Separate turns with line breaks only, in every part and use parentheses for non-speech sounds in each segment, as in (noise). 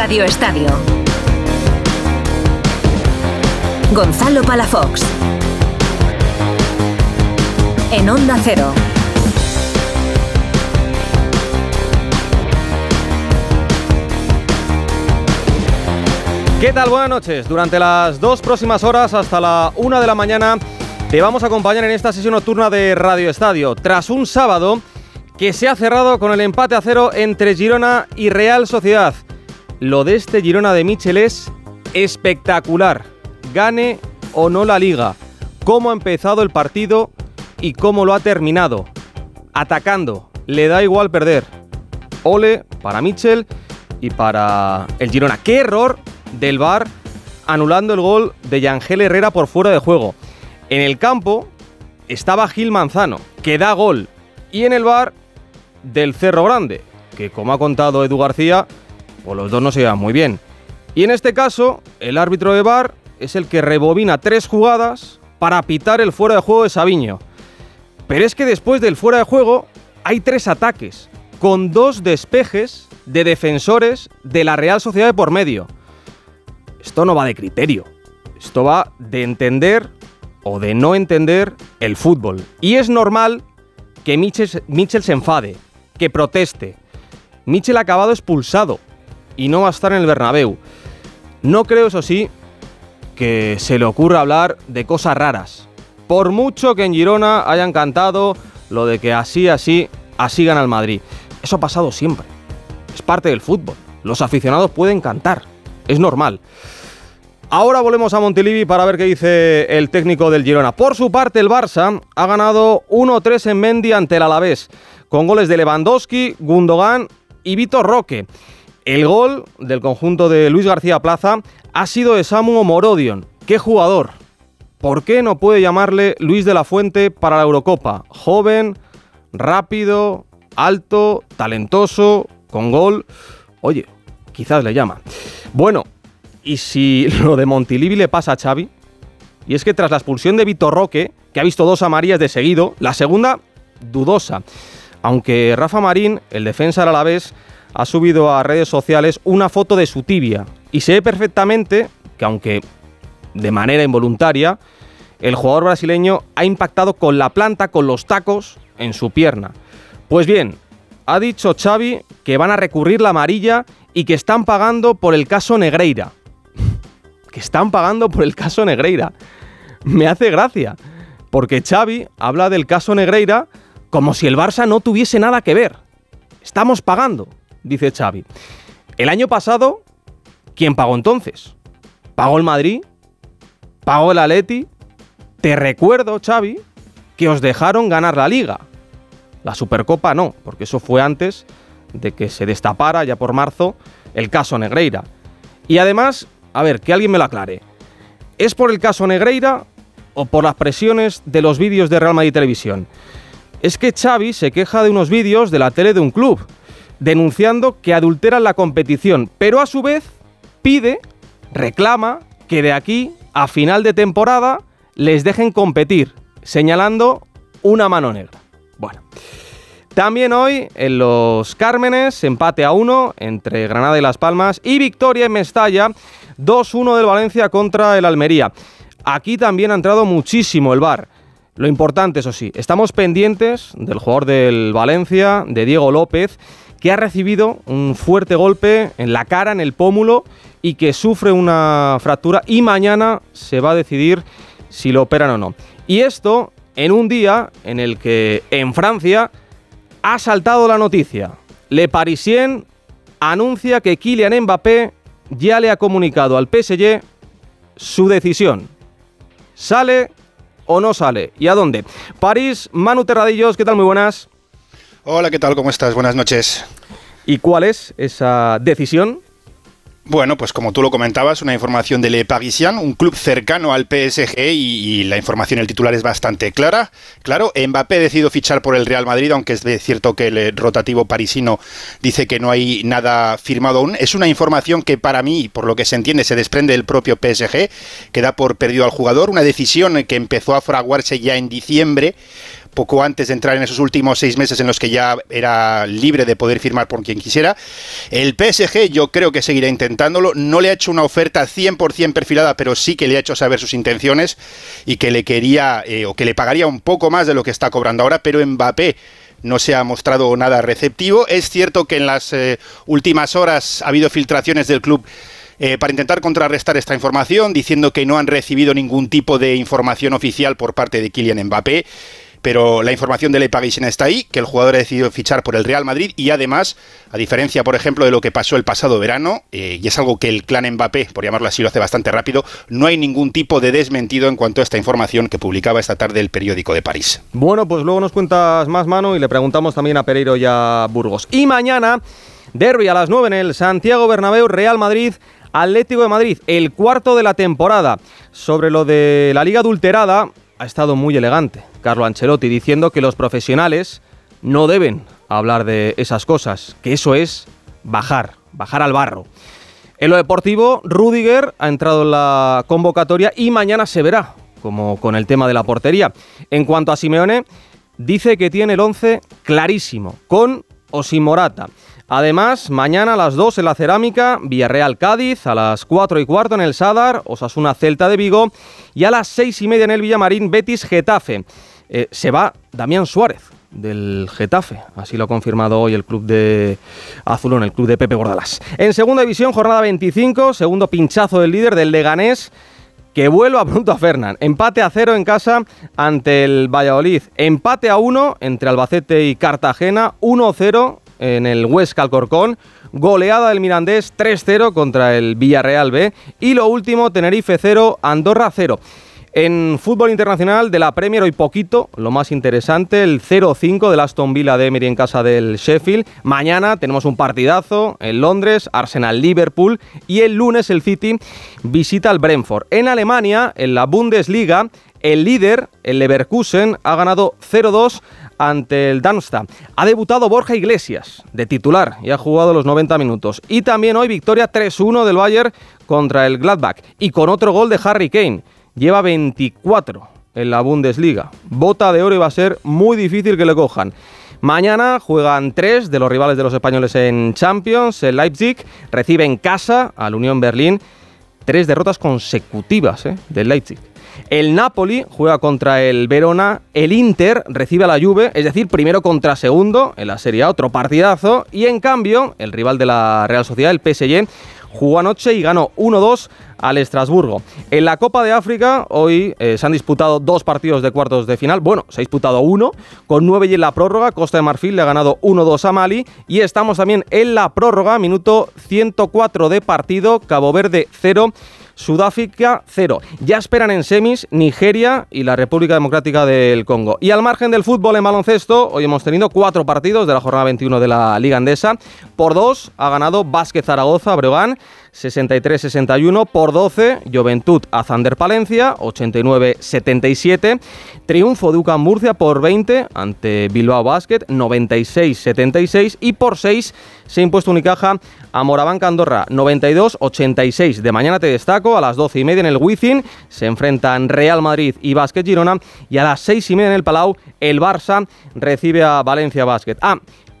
Radio Estadio. Gonzalo Palafox. En Onda Cero.
¿Qué tal? Buenas noches. Durante las dos próximas horas hasta la una de la mañana te vamos a acompañar en esta sesión nocturna de Radio Estadio. Tras un sábado que se ha cerrado con el empate a cero entre Girona y Real Sociedad. Lo de este Girona de Michel es espectacular. Gane o no la liga. Cómo ha empezado el partido y cómo lo ha terminado. Atacando. Le da igual perder. Ole para Michel y para el Girona. ¡Qué error del VAR anulando el gol de Yangel Herrera por fuera de juego! En el campo estaba Gil Manzano, que da gol. Y en el bar del Cerro Grande, que como ha contado Edu García, pues los dos no se llevan muy bien. Y en este caso, el árbitro de bar es el que rebobina tres jugadas para pitar el fuera de juego de Sabiño. Pero es que después del fuera de juego hay tres ataques, con dos despejes de defensores de la Real Sociedad de por medio. Esto no va de criterio, esto va de entender o de no entender el fútbol. Y es normal que Mitchell, se enfade, que proteste. Mitchell ha acabado expulsado y no va a estar en el Bernabéu. No creo, eso sí, que se le ocurra hablar de cosas raras. Por mucho que en Girona hayan cantado lo de que así, así, así gana el Madrid. Eso ha pasado siempre. Es parte del fútbol. Los aficionados pueden cantar. Es normal. Ahora volvemos a Montilivi para ver qué dice el técnico del Girona. Por su parte, el Barça ha ganado 1-3 en Mendy ante el Alavés, con goles de Lewandowski, Gundogan y Vitor Roque. El gol del conjunto de Luis García Plaza ha sido de Samu Morodion. ¡Qué jugador! ¿Por qué no puede llamarle Luis de la Fuente para la Eurocopa? Joven, rápido, alto, talentoso, con gol. Oye, quizás le llama. Bueno, y si (laughs) lo de Montilivi le pasa a Xavi, y es que tras la expulsión de Vitor Roque, que ha visto dos amarillas de seguido, la segunda dudosa, aunque Rafa Marín, el defensa del Alavés, ha subido a redes sociales una foto de su tibia y se ve perfectamente que aunque de manera involuntaria, el jugador brasileño ha impactado con la planta, con los tacos en su pierna. Pues bien, ha dicho Xavi que van a recurrir la amarilla y que están pagando por el caso Negreira (laughs) que están pagando por el caso Negreira. Me hace gracia, porque Xavi habla del caso Negreira como si el Barça no tuviese nada que ver. Estamos pagando, dice Xavi. El año pasado, ¿quién pagó entonces? ¿Pagó el Madrid? ¿Pagó el Atleti? Te recuerdo, Xavi, que os dejaron ganar la liga. La Supercopa no, porque eso fue antes de que se destapara ya por marzo el caso Negreira. Y además a ver, que alguien me lo aclare. ¿Es por el caso Negreira o por las presiones de los vídeos de Real Madrid Televisión? Es que Xavi se queja de unos vídeos de la tele de un club, denunciando que adulteran la competición, pero a su vez pide, reclama que de aquí a final de temporada les dejen competir, señalando una mano negra. Bueno. También hoy en los Cármenes, empate a uno entre Granada y Las Palmas y victoria en Mestalla 2-1 del Valencia contra el Almería. Aquí también ha entrado muchísimo el VAR. Lo importante, eso sí, estamos pendientes del jugador del Valencia, de Diego López, que ha recibido un fuerte golpe en la cara, en el pómulo, y que sufre una fractura y mañana se va a decidir si lo operan o no. Y esto en un día en el que en Francia ha saltado la noticia. Le Parisien anuncia que Kylian Mbappé ya le ha comunicado al PSG su decisión. ¿Sale o no sale? ¿Y a dónde? París, Manu Terradillos, ¿qué tal? Muy buenas.
Hola, ¿qué tal? ¿Cómo estás? Buenas noches.
¿Y cuál es esa decisión?
Bueno, pues como tú lo comentabas, una información de Le Parisien, un club cercano al PSG y, la información, el titular es bastante clara. Claro, Mbappé decidido fichar por el Real Madrid, aunque es cierto que el rotativo parisino dice que no hay nada firmado aún. Es una información que para mí, por lo que se entiende, se desprende del propio PSG, que da por perdido al jugador. Una decisión que empezó a fraguarse ya en diciembre poco antes de entrar en esos últimos seis meses en los que ya era libre de poder firmar por quien quisiera. El PSG yo creo que seguirá intentándolo. No le ha hecho una oferta 100% perfilada, pero sí que le ha hecho saber sus intenciones y que le quería eh, o que le pagaría un poco más de lo que está cobrando ahora, pero Mbappé no se ha mostrado nada receptivo. Es cierto que en las eh, últimas horas ha habido filtraciones del club eh, para intentar contrarrestar esta información, diciendo que no han recibido ningún tipo de información oficial por parte de Kylian Mbappé. Pero la información de Le Parisien está ahí, que el jugador ha decidido fichar por el Real Madrid y además, a diferencia, por ejemplo, de lo que pasó el pasado verano, eh, y es algo que el clan Mbappé, por llamarlo así, lo hace bastante rápido, no hay ningún tipo de desmentido en cuanto a esta información que publicaba esta tarde el periódico de París.
Bueno, pues luego nos cuentas más, mano, y le preguntamos también a Pereiro y a Burgos. Y mañana, derby a las 9 en el Santiago Bernabéu, Real Madrid Atlético de Madrid, el cuarto de la temporada. Sobre lo de la liga adulterada, ha estado muy elegante Carlo Ancelotti diciendo que los profesionales no deben hablar de esas cosas, que eso es bajar, bajar al barro. En lo deportivo, Rudiger ha entrado en la convocatoria y mañana se verá, como con el tema de la portería. En cuanto a Simeone, dice que tiene el 11 clarísimo, con o sin Morata. Además, mañana a las 2 en la Cerámica, Villarreal Cádiz, a las 4 y cuarto en el Sadar, Osasuna Celta de Vigo y a las 6 y media en el Villamarín Betis Getafe. Eh, se va Damián Suárez del Getafe, así lo ha confirmado hoy el club de Azulón, el club de Pepe Bordalás. En segunda división, jornada 25, segundo pinchazo del líder del Leganés que vuelva pronto a Fernán. Empate a cero en casa ante el Valladolid. Empate a uno entre Albacete y Cartagena. 1-0 en el Huesca Alcorcón. Goleada del Mirandés 3-0 contra el Villarreal B. Y lo último, Tenerife 0, Andorra 0. En fútbol internacional de la Premier hoy poquito, lo más interesante, el 0-5 del Aston Villa de Emery en casa del Sheffield. Mañana tenemos un partidazo en Londres, Arsenal-Liverpool y el lunes el City visita al Brentford. En Alemania, en la Bundesliga, el líder, el Leverkusen, ha ganado 0-2 ante el Darmstadt. Ha debutado Borja Iglesias de titular y ha jugado los 90 minutos. Y también hoy victoria 3-1 del Bayern contra el Gladbach y con otro gol de Harry Kane. Lleva 24 en la Bundesliga. Bota de oro y va a ser muy difícil que le cojan. Mañana juegan tres de los rivales de los españoles en Champions. El Leipzig recibe en casa al Unión Berlín. Tres derrotas consecutivas ¿eh? del Leipzig. El Napoli juega contra el Verona, el Inter recibe a la Juve, es decir, primero contra segundo en la Serie A, otro partidazo, y en cambio, el rival de la Real Sociedad, el PSG, jugó anoche y ganó 1-2 al Estrasburgo. En la Copa de África hoy eh, se han disputado dos partidos de cuartos de final. Bueno, se ha disputado uno con nueve y en la prórroga. Costa de Marfil le ha ganado 1-2 a Mali. Y estamos también en la prórroga, minuto 104 de partido, Cabo Verde 0. Sudáfrica 0. Ya esperan en semis Nigeria y la República Democrática del Congo. Y al margen del fútbol en baloncesto, hoy hemos tenido cuatro partidos de la jornada 21 de la Liga Andesa. Por dos ha ganado Vázquez Zaragoza, Breogán. 63-61 por 12, Juventud a Zander Palencia, 89-77, triunfo de UCAM Murcia por 20 ante Bilbao Basket, 96-76 y por 6 se ha impuesto Unicaja a Morabanca Andorra, 92-86. De mañana te destaco, a las 12 y media en el Wizzing se enfrentan Real Madrid y Basket Girona y a las 6 y media en el Palau el Barça recibe a Valencia Basket. Ah,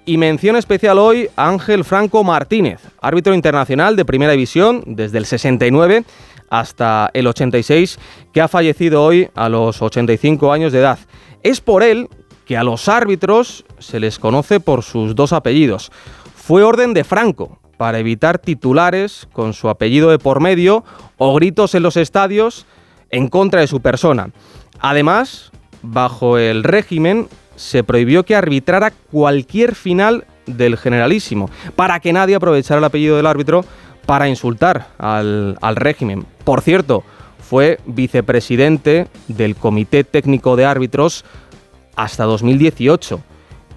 y mención especial hoy a Ángel Franco Martínez, árbitro internacional de Primera División desde el 69 hasta el 86, que ha fallecido hoy a los 85 años de edad. Es por él que a los árbitros se les conoce por sus dos apellidos. Fue orden de Franco para evitar titulares con su apellido de por medio o gritos en los estadios en contra de su persona. Además, bajo el régimen se prohibió que arbitrara cualquier final del generalísimo, para que nadie aprovechara el apellido del árbitro para insultar al, régimen. Por cierto, fue vicepresidente del Comité Técnico de Árbitros hasta 2018.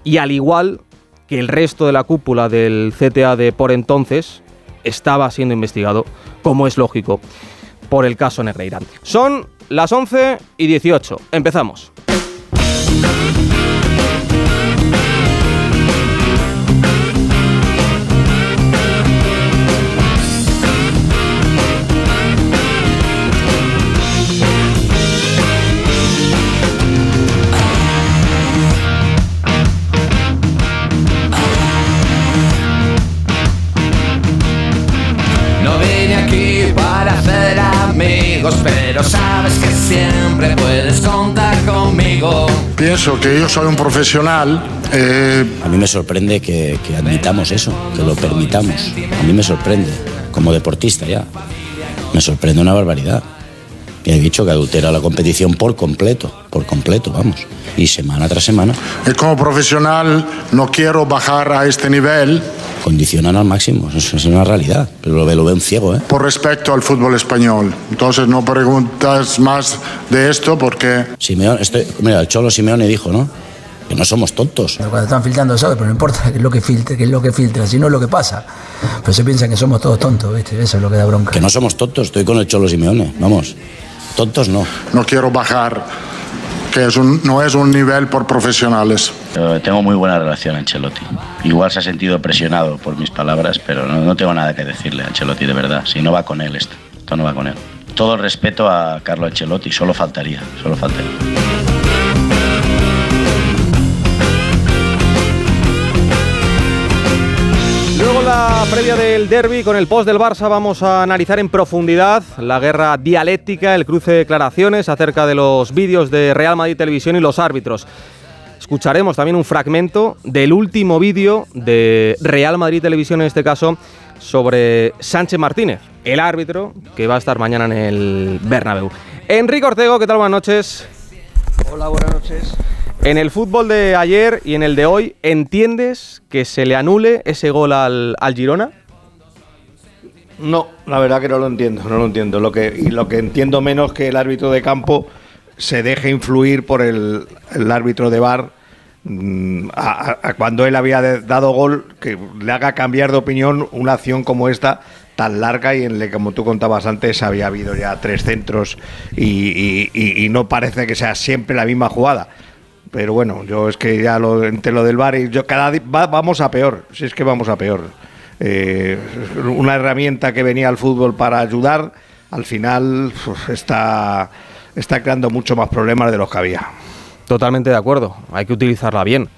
Y al igual que el resto de la cúpula del CTA de por entonces, estaba siendo investigado, como es lógico, por el caso Negreira. Son las 11 y 18. Empezamos.
Pienso que yo soy un profesional.
Eh, a mí me sorprende que, que admitamos eso, que lo permitamos. A mí me sorprende, como deportista ya. Me sorprende una barbaridad. Y he dicho que adultera la competición por completo, por completo, vamos. Y semana tras semana.
Y como profesional no quiero bajar a este nivel.
Condicionan al máximo, eso es una realidad, pero lo ve, lo ve un ciego, ¿eh?
Por respecto al fútbol español. Entonces no preguntas más de esto porque...
Simeone, estoy, mira, el Cholo Simeone dijo, ¿no? que no somos tontos.
Pero cuando están filtrando eso, pero no importa qué es lo que filtre, qué es lo que filtra, sino lo que pasa. Pero se piensan que somos todos tontos, ¿viste? Eso es lo que da bronca.
Que no somos tontos, estoy con el Cholo Simeone, vamos. Tontos no.
No quiero bajar, que es un, no es un nivel por profesionales.
tengo muy buena relación a Ancelotti. Igual se ha sentido presionado por mis palabras, pero no, no tengo nada que decirle a Ancelotti de verdad. Si no va con él esto, esto no va con él. Todo el respeto a Carlo Ancelotti, solo faltaría, solo faltaría.
Luego la previa del derby con el post del Barça vamos a analizar en profundidad la guerra dialéctica, el cruce de declaraciones acerca de los vídeos de Real Madrid Televisión y los árbitros. Escucharemos también un fragmento del último vídeo de Real Madrid Televisión en este caso sobre Sánchez Martínez, el árbitro que va a estar mañana en el Bernabéu. Enrique Ortego, ¿qué tal? Buenas noches.
Hola, buenas noches.
En el fútbol de ayer y en el de hoy, ¿entiendes que se le anule ese gol al, Girona?
No, la verdad que no lo entiendo, no lo entiendo. Lo que, y lo que entiendo menos que el árbitro de campo se deje influir por el, árbitro de bar mm, cuando él había dado gol, que le haga cambiar de opinión una acción como esta tan larga y en la que, como tú contabas antes, había habido ya tres centros y no parece que sea siempre la misma jugada pero bueno, yo es que ya lo, entre lo del bar y yo cada día vamos a peor, si es que vamos a peor. Eh, una herramienta que venía al fútbol para ayudar, al final está, está creando mucho más problemas de los que había.
Totalmente de acuerdo, hay que utilizarla bien.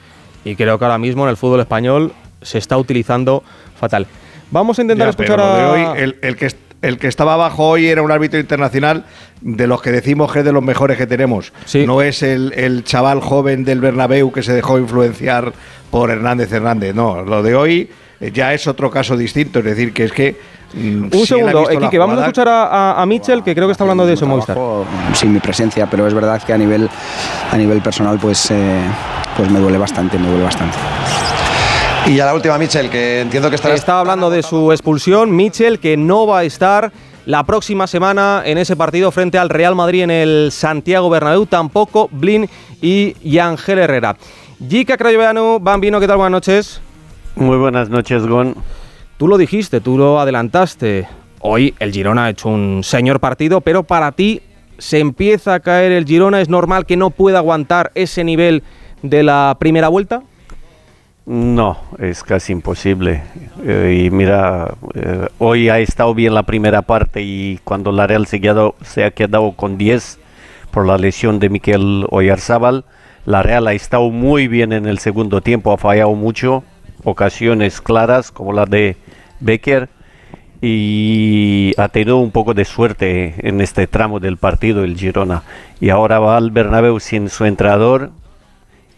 Y creo que ahora mismo en el fútbol español se está utilizando fatal. Vamos a intentar escuchar a...
hoy, el, el, que, el que estaba abajo hoy era un árbitro internacional de los que decimos que es de los mejores que tenemos. No es el, chaval joven del Bernabéu que se dejó influenciar por Hernández Hernández. No, lo de hoy eh, ya es otro caso distinto. Es decir, que es que.
Mm, un segundo, que vamos a escuchar a, a, Mitchell, que creo que está hablando de eso Movistar.
Sin mi presencia, pero es verdad que a nivel, a nivel personal, pues, eh, pues me duele bastante, me duele bastante.
Y a la última, Mitchell, que entiendo que estará...
Está hablando de su expulsión, Mitchell, que no va a estar la próxima semana en ese partido frente al Real Madrid en el Santiago Bernabéu, tampoco Blin y Yangel Herrera. Jica Crayoveanu, Bambino, ¿qué tal? Buenas noches.
Muy buenas noches, Gon.
Tú lo dijiste, tú lo adelantaste. Hoy el Girona ha hecho un señor partido, pero para ti se empieza a caer el Girona. ¿Es normal que no pueda aguantar ese nivel de la primera vuelta?
No, es casi imposible. Eh, y mira, eh, hoy ha estado bien la primera parte y cuando la Real se, ha quedado con 10 por la lesión de Miquel Oyarzábal, la Real ha estado muy bien en el segundo tiempo, ha fallado mucho, ocasiones claras como la de Becker y ha tenido un poco de suerte en este tramo del partido el Girona. Y ahora va al Bernabéu sin su entrenador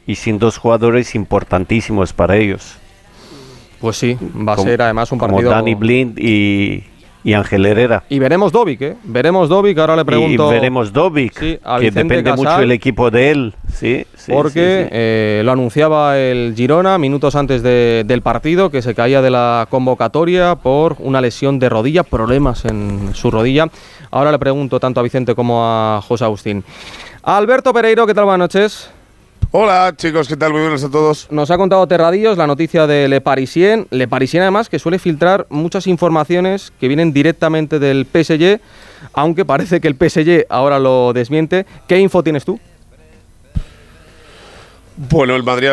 y sin dos jugadores importantísimos para ellos.
Pues sí, va a ser además un partido.
Como Dani Blind y, y Ángel Herrera.
Y veremos Dovic, ¿eh? Veremos Dovic, ahora le pregunto.
Y veremos Dovic, que depende mucho el equipo de él. Sí,
porque eh, lo anunciaba el Girona minutos antes del partido, que se caía de la convocatoria por una lesión de rodilla, problemas en su rodilla. Ahora le pregunto tanto a Vicente como a José Agustín. Alberto Pereiro, ¿qué tal? Buenas noches.
Hola chicos, ¿qué tal? Muy buenos a todos.
Nos ha contado Terradillos la noticia de Le Parisien. Le Parisien además que suele filtrar muchas informaciones que vienen directamente del PSG, aunque parece que el PSG ahora lo desmiente. ¿Qué info tienes tú?
Bueno, el Madrid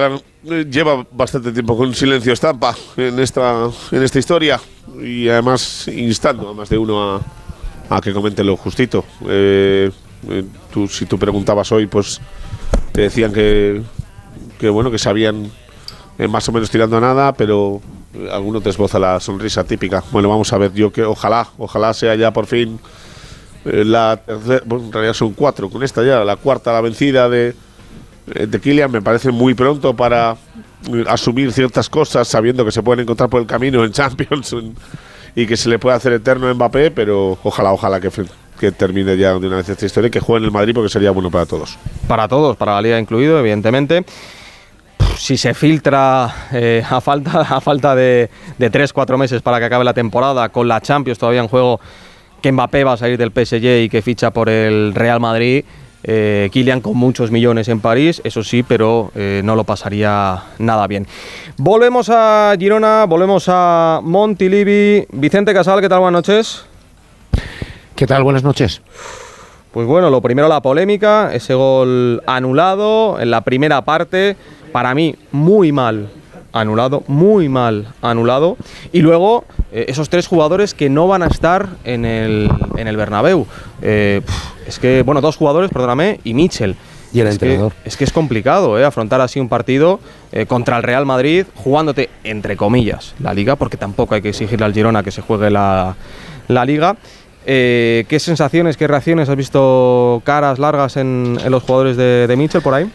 lleva bastante tiempo con silencio estampa en esta, en esta historia y además instando a más de uno a, que comente lo justito. Eh, eh, tú, si tú preguntabas hoy, pues te decían que, que bueno, que sabían eh, más o menos tirando a nada, pero alguno te esboza la sonrisa típica. Bueno, vamos a ver, yo que ojalá, ojalá sea ya por fin eh, la tercera, bueno, en realidad son cuatro con esta ya, la cuarta, la vencida de, eh, de me parece muy pronto para asumir ciertas cosas sabiendo que se pueden encontrar por el camino en Champions (laughs) y que se le puede hacer eterno a Mbappé, pero ojalá, ojalá que, que termine ya de una vez esta historia y que juegue en el Madrid porque sería bueno para todos.
Para todos, para la liga incluido, evidentemente. Si se filtra eh, a falta, a falta de, de 3-4 meses para que acabe la temporada, con la Champions todavía en juego, que Mbappé va a salir del PSG y que ficha por el Real Madrid, eh, Kylian con muchos millones en París, eso sí, pero eh, no lo pasaría nada bien. Volvemos a Girona, volvemos a Montilivi. Vicente Casal, ¿qué tal? Buenas noches.
¿Qué tal? Buenas noches.
Pues bueno, lo primero la polémica, ese gol anulado en la primera parte, para mí muy mal anulado, muy mal anulado. Y luego eh, esos tres jugadores que no van a estar en el, en el Bernabéu. Eh, es que, bueno, dos jugadores, perdóname, y Mitchell.
Y el
es que-
entrenador.
es que es complicado eh, afrontar así un partido eh, contra el Real Madrid, jugándote, entre comillas, la liga, porque tampoco hay que exigirle al Girona que se juegue la, la liga. Eh, ¿Qué sensaciones, qué reacciones has visto caras largas en, los jugadores de, de Mitchell por ahí?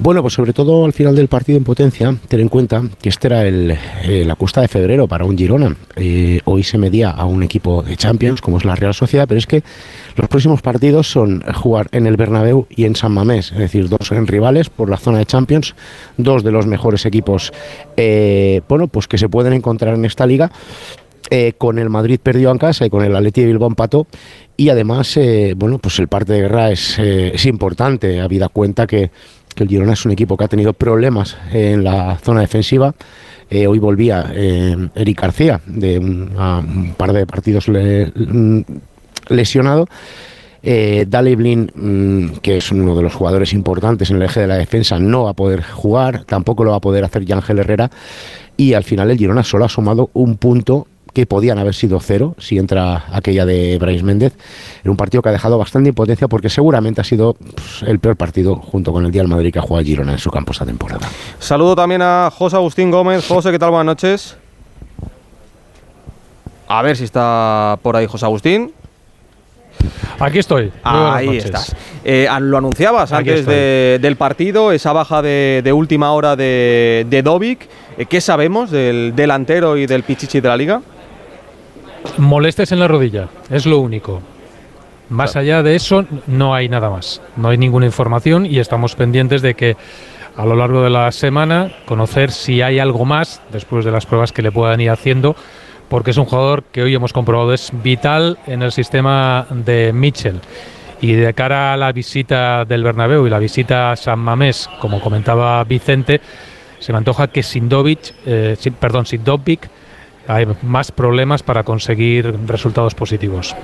Bueno, pues sobre todo al final del partido en potencia, ten en cuenta que este era eh, la cuesta de febrero para un Girona. Eh, hoy se medía a un equipo de Champions, como es la Real Sociedad, pero es que los próximos partidos son jugar en el Bernabéu y en San Mamés, es decir, dos en rivales por la zona de Champions, dos de los mejores equipos, bueno, pues que se pueden encontrar en esta liga. Eh, con el Madrid perdió en casa y con el Atleti de Bilbao empató. Y además eh, bueno pues el parte de guerra es, eh, es importante habida cuenta que, que el Girona es un equipo que ha tenido problemas en la zona defensiva. Eh, hoy volvía Eric García de un, par de partidos mm, lesionado. Eh, Daley Blin, mm, que es uno de los jugadores importantes en el eje de la defensa, no va a poder jugar, tampoco lo va a poder hacer Yángel Herrera. Y al final el Girona solo ha sumado un punto que podían haber sido cero si entra aquella de Brais Méndez, en un partido que ha dejado bastante impotencia porque seguramente ha sido pues, el peor partido junto con el Día del Madrid que ha jugado Girona en su campo esta temporada.
Saludo también a José Agustín Gómez. José, ¿qué tal? Buenas noches. A ver si está por ahí José Agustín.
Aquí estoy.
Ahí estás. Eh, an- lo anunciabas
Aquí
antes de- del partido, esa baja de, de última hora de, de Dovic. Eh, ¿Qué sabemos del delantero y del pichichi de la liga?
Molestes en la rodilla, es lo único. Más allá de eso, no hay nada más. No hay ninguna información y estamos pendientes de que a lo largo de la semana conocer si hay algo más después de las pruebas que le puedan ir haciendo, porque es un jugador que hoy hemos comprobado es vital en el sistema de Mitchell. Y de cara a la visita del Bernabéu y la visita a San Mamés, como comentaba Vicente, se me antoja que sin Dovic, eh, perdón, sin Dovic, hay más problemas para conseguir resultados positivos.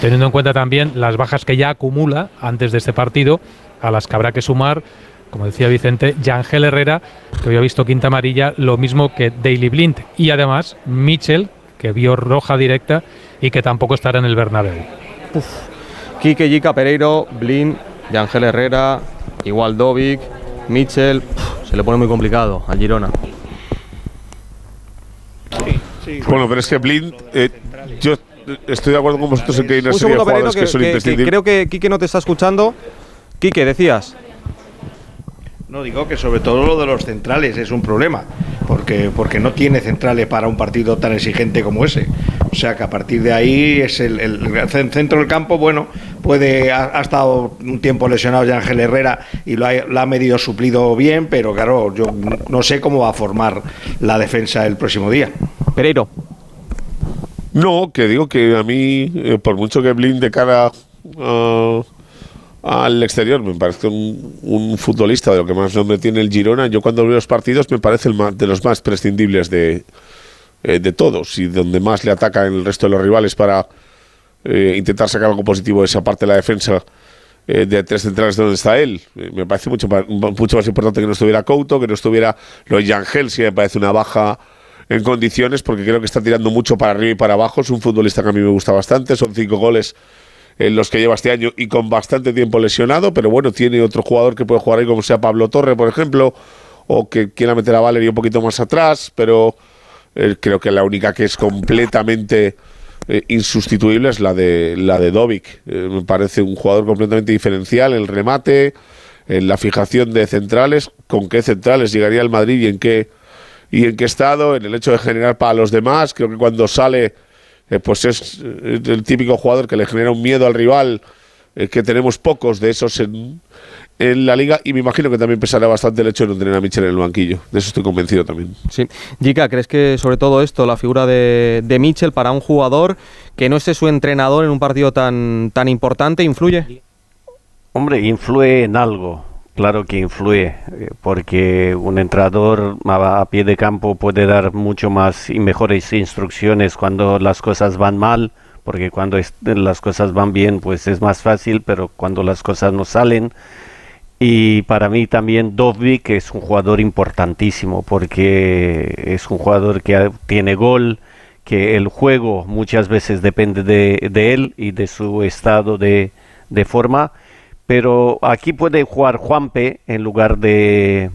Teniendo en cuenta también las bajas que ya acumula antes de este partido, a las que habrá que sumar, como decía Vicente, Yangel Herrera, que hoy ha visto quinta amarilla, lo mismo que Daily Blind, y además Mitchell, que vio roja directa y que tampoco estará en el Bernabéu.
Quique, Yica, Pereiro, Blin, Yangel Herrera, igual Dovic, Mitchell. Se le pone muy complicado al Girona.
Bueno, pero es que Blind, eh, yo estoy de acuerdo con vosotros en que hay una
Un
serie de
segundo,
jugadores
que,
que, son
que- que
imprescindibles.
creo que Quique no te está escuchando. Quique, decías.
No digo que sobre todo lo de los centrales es un problema, porque, porque no tiene centrales para un partido tan exigente como ese. O sea que a partir de ahí es el, el cen- centro del campo, bueno, puede, ha, ha estado un tiempo lesionado ya Ángel Herrera y lo ha, lo ha medio suplido bien, pero claro, yo no sé cómo va a formar la defensa el próximo día.
No, que digo que a mí, eh, por mucho que Blind de cara ah, al exterior me parece un, un futbolista de lo que más nombre tiene el Girona, yo cuando veo los partidos me parece el más, de los más prescindibles de, eh, de todos y donde más le ataca el resto de los rivales para eh, intentar sacar algo positivo de esa parte de la defensa eh, de tres centrales donde está él. Eh, me parece mucho, mucho más importante que no estuviera Couto, que no estuviera lo de Yangel, sí me parece una baja en condiciones porque creo que está tirando mucho para arriba y para abajo. Es un futbolista que a mí me gusta bastante. Son cinco goles en los que lleva este año y con bastante tiempo lesionado, pero bueno, tiene otro jugador que puede jugar ahí como sea Pablo Torre, por ejemplo, o que quiera meter a Valery un poquito más atrás, pero eh, creo que la única que es completamente eh, insustituible es la de la de Dovic. Eh, me parece un jugador completamente diferencial, el remate, en la fijación de centrales, con qué centrales llegaría el Madrid y en qué y en qué estado, en el hecho de generar para los demás. Creo que cuando sale, eh, pues es eh, el típico jugador que le genera un miedo al rival, eh, que tenemos pocos de esos en, en la liga. Y me imagino que también pesará bastante el hecho de no tener a Michel en el banquillo. De eso estoy convencido también.
Sí. Jica, ¿crees que sobre todo esto, la figura de, de Mitchell para un jugador que no esté su entrenador en un partido tan, tan importante, influye?
Hombre, influye en algo. Claro que influye, eh, porque un entrenador a pie de campo puede dar mucho más y mejores instrucciones cuando las cosas van mal, porque cuando las cosas van bien, pues es más fácil, pero cuando las cosas no salen. Y para mí también Dovvik es un jugador importantísimo, porque es un jugador que tiene gol, que el juego muchas veces depende de, de él y de su estado de, de forma pero aquí puede jugar Juanpe en lugar de,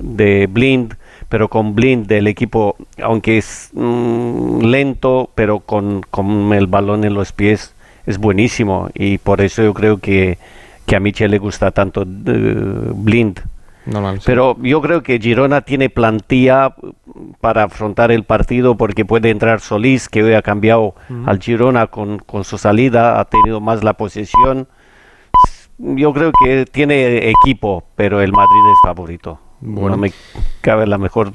de Blind, pero con Blind del equipo, aunque es mm, lento, pero con, con el balón en los pies es buenísimo y por eso yo creo que, que a Michel le gusta tanto eh, Blind.
Normal, sí.
Pero yo creo que Girona tiene plantilla para afrontar el partido porque puede entrar Solís, que hoy ha cambiado al Girona con, con su salida, ha tenido más la posesión. Yo creo que tiene equipo, pero el Madrid es favorito.
Bueno.
No me cabe la mejor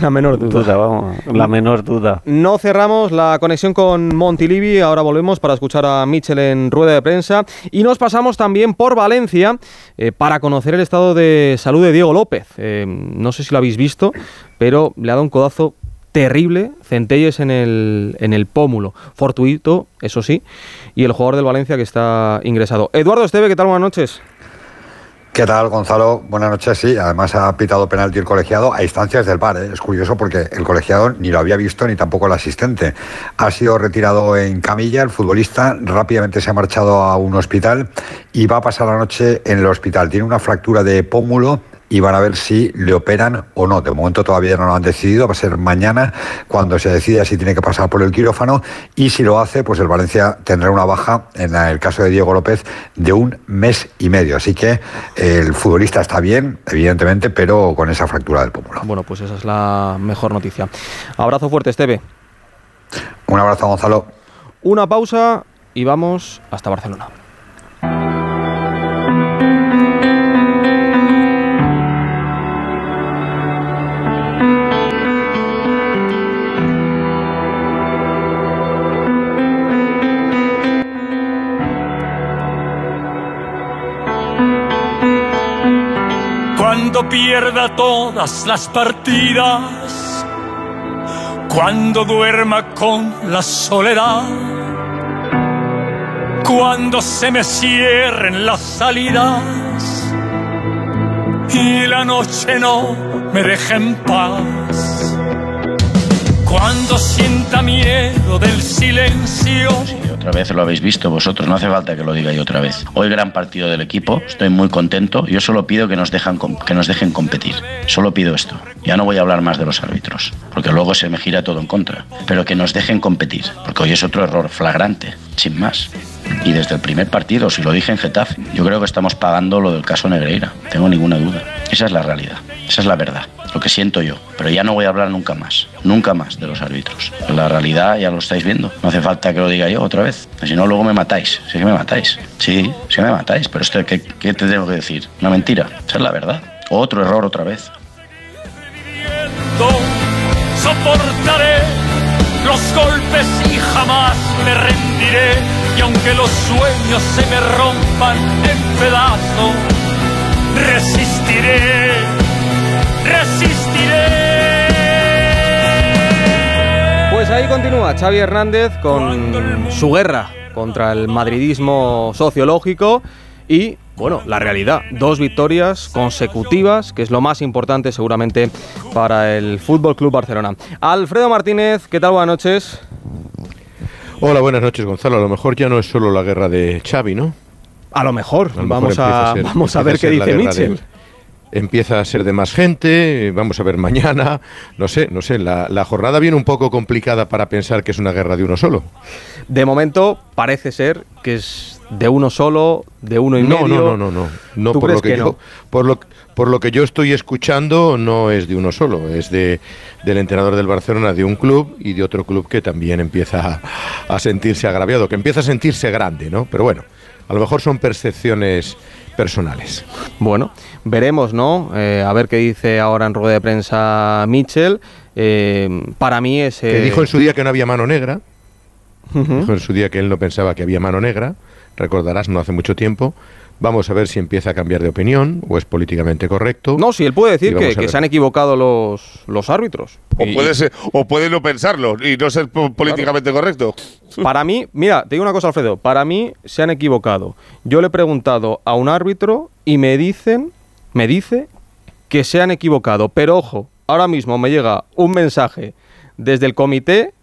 La menor duda.
duda, vamos, la menor duda.
No cerramos la conexión con Montilivi, ahora volvemos para escuchar a Michel en rueda de prensa y nos pasamos también por Valencia eh, para conocer el estado de salud de Diego López. Eh, no sé si lo habéis visto, pero le ha dado un codazo terrible, centelles en el, en el pómulo, fortuito, eso sí, y el jugador del Valencia que está ingresado. Eduardo Esteve, ¿qué tal? Buenas noches.
¿Qué tal, Gonzalo? Buenas noches. Sí, además ha pitado penalti el colegiado a instancias del VAR. ¿eh? Es curioso porque el colegiado ni lo había visto ni tampoco el asistente. Ha sido retirado en camilla. El futbolista rápidamente se ha marchado a un hospital y va a pasar la noche en el hospital. Tiene una fractura de pómulo y van a ver si le operan o no. De momento todavía no lo han decidido, va a ser mañana cuando se decida si tiene que pasar por el quirófano y si lo hace, pues el Valencia tendrá una baja, en el caso de Diego López, de un mes y medio. Así que eh, el futbolista está bien, evidentemente, pero con esa fractura del pómulo.
Bueno, pues esa es la mejor noticia. Abrazo fuerte, Esteve.
Un abrazo, Gonzalo.
Una pausa y vamos hasta Barcelona.
Pierda todas las partidas, cuando duerma con la soledad, cuando se me cierren las salidas. Y la noche no me deje en paz. Cuando sienta miedo del silencio.
Otra vez lo habéis visto vosotros, no hace falta que lo diga yo otra vez. Hoy gran partido del equipo, estoy muy contento. Yo solo pido que nos, dejan, que nos dejen competir. Solo pido esto. Ya no voy a hablar más de los árbitros, porque luego se me gira todo en contra. Pero que nos dejen competir, porque hoy es otro error flagrante, sin más. Y desde el primer partido, si lo dije en Getafe, yo creo que estamos pagando lo del caso Negreira. Tengo ninguna duda. Esa es la realidad. Esa es la verdad. Lo que siento yo. Pero ya no voy a hablar nunca más. Nunca más de los árbitros. La realidad ya lo estáis viendo. No hace falta que lo diga yo otra vez. Si no, luego me matáis. Sí que me matáis. Sí, que me matáis. Pero esto, ¿qué, qué te tengo que decir? Una mentira. Esa es la verdad. Otro error otra vez.
soportaré los golpes y jamás me rendiré. Y aunque los sueños se me rompan en pedazos, resistiré, resistiré.
Pues ahí continúa Xavi Hernández con su guerra contra el madridismo sociológico y, bueno, la realidad. Dos victorias consecutivas, que es lo más importante seguramente para el Fútbol Club Barcelona. Alfredo Martínez, ¿qué tal? Buenas noches.
Hola, buenas noches, Gonzalo. A lo mejor ya no es solo la guerra de Xavi, ¿no?
A lo mejor.
A lo mejor
vamos, a,
ser-
vamos a ver qué dice
de-
Mitchell.
empieza a ser de más gente, vamos a ver mañana, no sé, no sé, la, la jornada viene un poco complicada para pensar que es una guerra de uno solo.
De momento parece ser que es de uno solo, de uno y
No,
medio.
no, no, no, no, no
¿Tú
por lo que,
que
yo,
no?
por lo por lo que yo estoy escuchando no es de uno solo, es de del entrenador del Barcelona de un club y de otro club que también empieza a, a sentirse agraviado, que empieza a sentirse grande, ¿no? Pero bueno, a lo mejor son percepciones personales.
Bueno, veremos, ¿no? Eh, a ver qué dice ahora en rueda de prensa Mitchell. Eh, para mí es...
Que
eh,
dijo en su día que no había mano negra, dijo en su día que él no pensaba que había mano negra, recordarás, no hace mucho tiempo. Vamos a ver si empieza a cambiar de opinión o es políticamente correcto.
No, si él puede decir que, se han equivocado los, los árbitros.
O
Y-
puede, ser, o puede no pensarlo y no ser po- políticamente correcto.
Para mí, mira, te digo una cosa, Alfredo. Para mí se han equivocado. Yo le he preguntado a un árbitro y me dicen, me dice que se han equivocado. Pero ojo, ahora mismo me llega un mensaje desde el comité